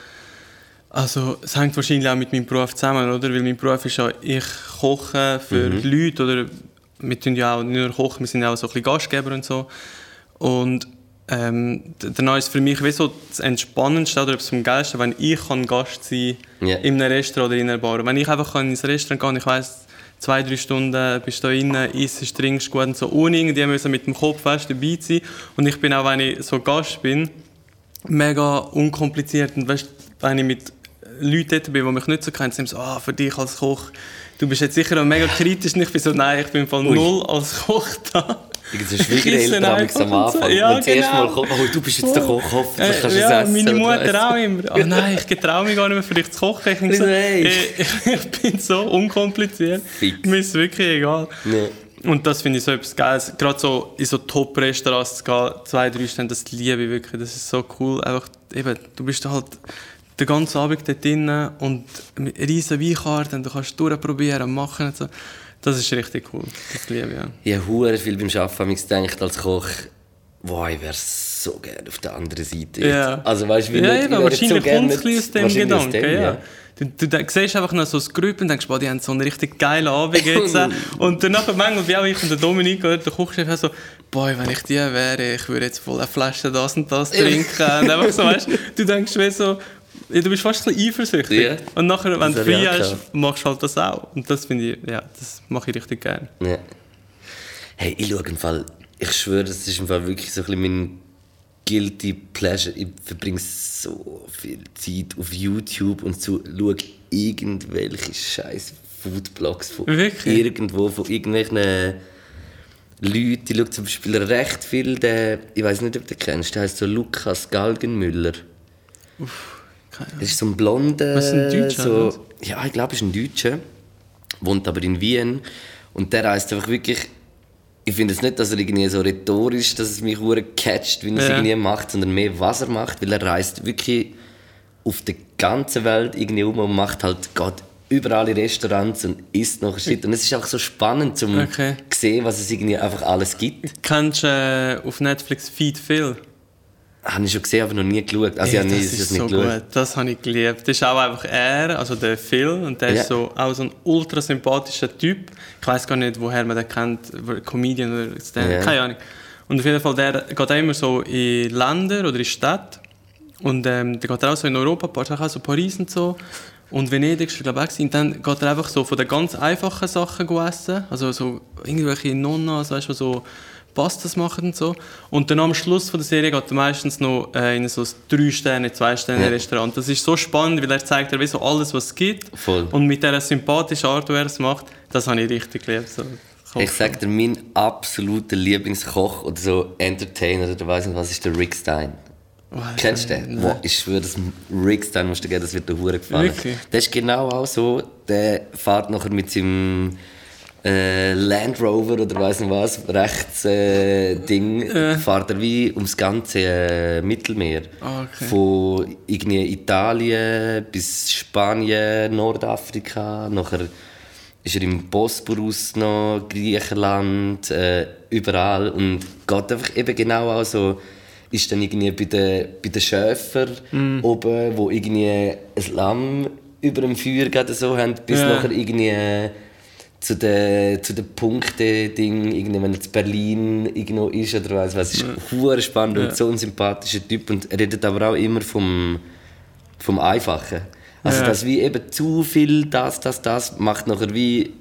also es hängt wahrscheinlich auch mit meinem Beruf zusammen, oder? Weil mein Beruf ist ja, ich koche für mhm. Leute oder wir tun ja auch nicht nur kochen, wir sind ja auch so ein bisschen Gastgeber und so. Und ähm, danach ist für mich wie so das Entspannendste oder das Geilste, wenn ich kann Gast sein kann yeah. in einem Restaurant oder in einer Bar. Wenn ich einfach ins Restaurant gehen kann, ich weiss, zwei, drei Stunden bist du da drin, isst, trinkst gut und so, ohne irgendwie müssen mit dem Kopf fest dabei sein. Und ich bin auch, wenn ich so Gast bin, mega unkompliziert. Und weißt, wenn ich mit Leuten dort bin, die mich nicht so kennen, sind so, ah, für dich als Koch, du bist jetzt sicher auch mega kritisch. Und ich bin so, nein, ich bin von null als Koch da. Irgendwie so Schwiegereltern am Anfang. Ja, Wenn genau. Mal kommt, oh, du bist jetzt der Koch, hoffentlich kannst du ja, es essen. meine Mutter auch immer. Oh nein, ich getraue mich gar nicht mehr für dich zu kochen. Ich, so, ich, (laughs) ich bin so unkompliziert. Fix. Mir ist wirklich egal. Nee. Und das finde ich so etwas Geiles. Gerade so in so Top-Restaurants zu gehen, zwei, drei Stunden, das liebe ich wirklich. Das ist so cool. Einfach, eben, du bist halt den ganzen Abend dort drin und mit riesen Weinkarten, du kannst durchprobieren und machen und so. Das ist richtig cool. Das liebe ich, ja. Ich habe viel beim Arbeiten gedacht als Koch, wow, ich wäre so gerne auf der anderen Seite. Ja. Also weißt du, wie ja, nicht, ja, wahrscheinlich so kommt es aus dem Gedanken, dem, ja. ja. Du, du, du siehst einfach noch so das Grüpp und denkst, boah, die haben so einen richtig geilen Abend (laughs) jetzt. und danach manchmal, wie auch ich und der Dominik der Kochchef, so, boah, wenn ich die wäre, ich würde jetzt voll eine Flasche das und das trinken. und einfach so, weißt du, denkst wie so, ja, du bist fast ein bisschen eifersüchtig. Yeah. Und nachher, wenn du frei hast, machst du halt das auch. Und das finde ich, ja, das mache ich richtig gerne. Ja. Hey, ich schaue im Fall, ich schwöre, das ist im Fall wirklich so ein bisschen mein guilty pleasure. Ich verbringe so viel Zeit auf YouTube und so, schaue irgendwelche scheiß Foodblogs von wirklich? irgendwo, von irgendwelchen Leuten. Ich schaue zum Beispiel recht viel, den, ich weiß nicht, ob du den kennst, der heißt so Lukas Galgenmüller. Uff. Das ist so ein blonder. Was ist ein Deutscher? So, ja, ich glaube, er ist ein Deutscher. Wohnt aber in Wien. Und der reist einfach wirklich. Ich finde es nicht, dass er irgendwie so rhetorisch, dass es mich catcht, wie er es irgendwie macht, sondern mehr, was er macht, weil er reist wirklich auf der ganzen Welt irgendwie um und macht halt geht überall in Restaurants und isst noch Shit. Und es ist auch so spannend, zu okay. sehen, was es irgendwie einfach alles gibt. Kennst du äh, auf Netflix Feed Phil? Habe ich schon gesehen, aber noch nie geschaut. Also, Ey, das ist, ist so geschaut. gut. Das habe ich geliebt. Das ist auch einfach er, also der Phil, und der ja. ist so, auch so ein ultra sympathischer Typ. Ich weiß gar nicht, woher man den kennt, Comedian oder Stand, ja. keine Ahnung. Und auf jeden Fall, der geht auch immer so in Länder oder in Städte. Und ähm, der geht auch so in Europa, Sachen, so Paris und so. Und Venedig ist glaube ich Und dann geht er einfach so von den ganz einfachen Sachen essen. Also so irgendwelche Nonnas, weißt du, so Pastas machen und so. Und dann am Schluss von der Serie geht er meistens noch äh, in so ein 3-Sterne-, 2-Sterne-Restaurant. Das ist so spannend, weil er zeigt wie so alles, was es gibt. Voll. Und mit dieser sympathischen Art, wie er es macht, das habe ich richtig geliebt. So. Ich sage dir, mein absoluter Lieblingskoch oder so Entertainer oder weiß nicht was ist der Rick Stein. Oh, Kennst du den? Wow, ich schwöre, das Rick Stein musst du geben, das wird dir Hure gefallen. Wirklich? Der ist genau auch so, der fährt nachher mit seinem äh, Land Rover oder weiß nicht was, rechts äh, Ding, (laughs) äh. fährt er wie ums ganze äh, Mittelmeer. Ah, okay. Von irgendwie Italien bis Spanien, Nordafrika, nachher ist er im Bosporus noch, Griechenland, äh, überall und geht einfach eben genau auch so, ist dann irgendwie bei den, bei den Schäfern mm. oben, wo irgendwie ein Lamm über dem Feuer gerade so haben, bis ja. nachher irgendwie zu den, zu den Punkten-Ding, wenn er zu Berlin irgendwo ist oder was, was ist ja. spannend ja. und so ein sympathischer Typ und er redet aber auch immer vom, vom Einfachen. Also ja. dass wie eben zu viel das, das, das macht nachher wie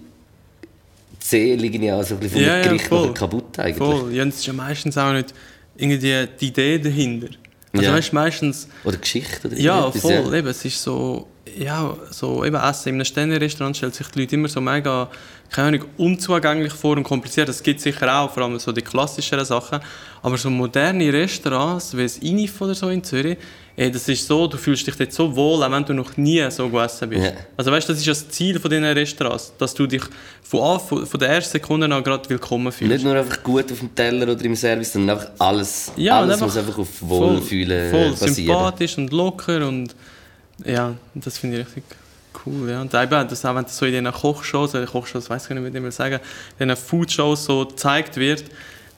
die Seele irgendwie auch so ein bisschen vom ja, Gericht ja, kaputt eigentlich. Voll. Ja, das ist ja meistens auch nicht irgendwie die Idee dahinter. Also Ja. weißt meistens... Oder Geschichte oder Ja, voll. Eben, es ist so, ja, so eben Essen in einem Sterne-Restaurant stellt sich die Leute immer so mega, keine Ahnung, unzugänglich vor und kompliziert. Das gibt sicher auch, vor allem so die klassischeren Sachen. Aber so moderne Restaurants, wie das Inif oder so in Zürich, ey, das ist so, du fühlst dich dort so wohl, auch wenn du noch nie so gegessen bist. Ja. Also weißt du, das ist das Ziel von diesen Restaurants, dass du dich von, an, von, von der ersten Sekunde an gerade willkommen fühlst. Nicht nur einfach gut auf dem Teller oder im Service, sondern einfach alles, Ja, alles muss einfach auf voll- Wohlfühlen voll basieren. sympathisch und locker und ja, das finde ich richtig cool. Ja. Und eben, das auch wenn das so in diesen Kochshows, oder Kochshows, weiß ich nicht, wie ich sagen, in diesen Foodshows so gezeigt wird,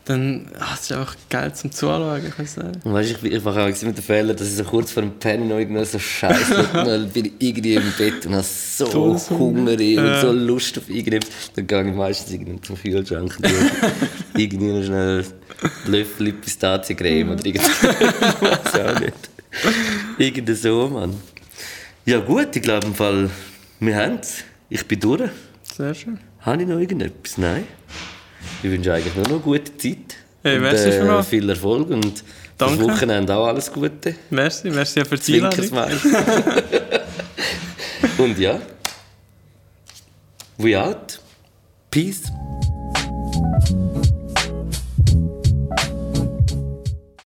dann es ist einfach geil zum Zuschauen, ich weiß nicht. Und weißt, ich, ich mache auch mit den Fehler, dass ich so kurz vor dem Pennen noch irgendwie so scheiße dann bin ich irgendwie im Bett und habe so Todeshunger. Hunger und Ja. so Lust auf irgendetwas. Dann gehe ich meistens irgendwie zum Kühlschrank und (laughs) irgendwie noch schnell ein Löffel Pistaziencreme oder irgendwas. (laughs) Ich weiß auch nicht. Irgendwie so, Mann. Ja gut, ich glaube im Fall, wir haben es. Ich bin durch. Sehr schön. Habe ich noch irgendetwas? Nein. Ich wünsche eigentlich nur noch eine gute Zeit. Hey, und, merci vielmals. viel Erfolg und Danke. das Wochenende auch alles Gute. Merci, merci für die Einladung. (laughs) Und ja. We out. Peace.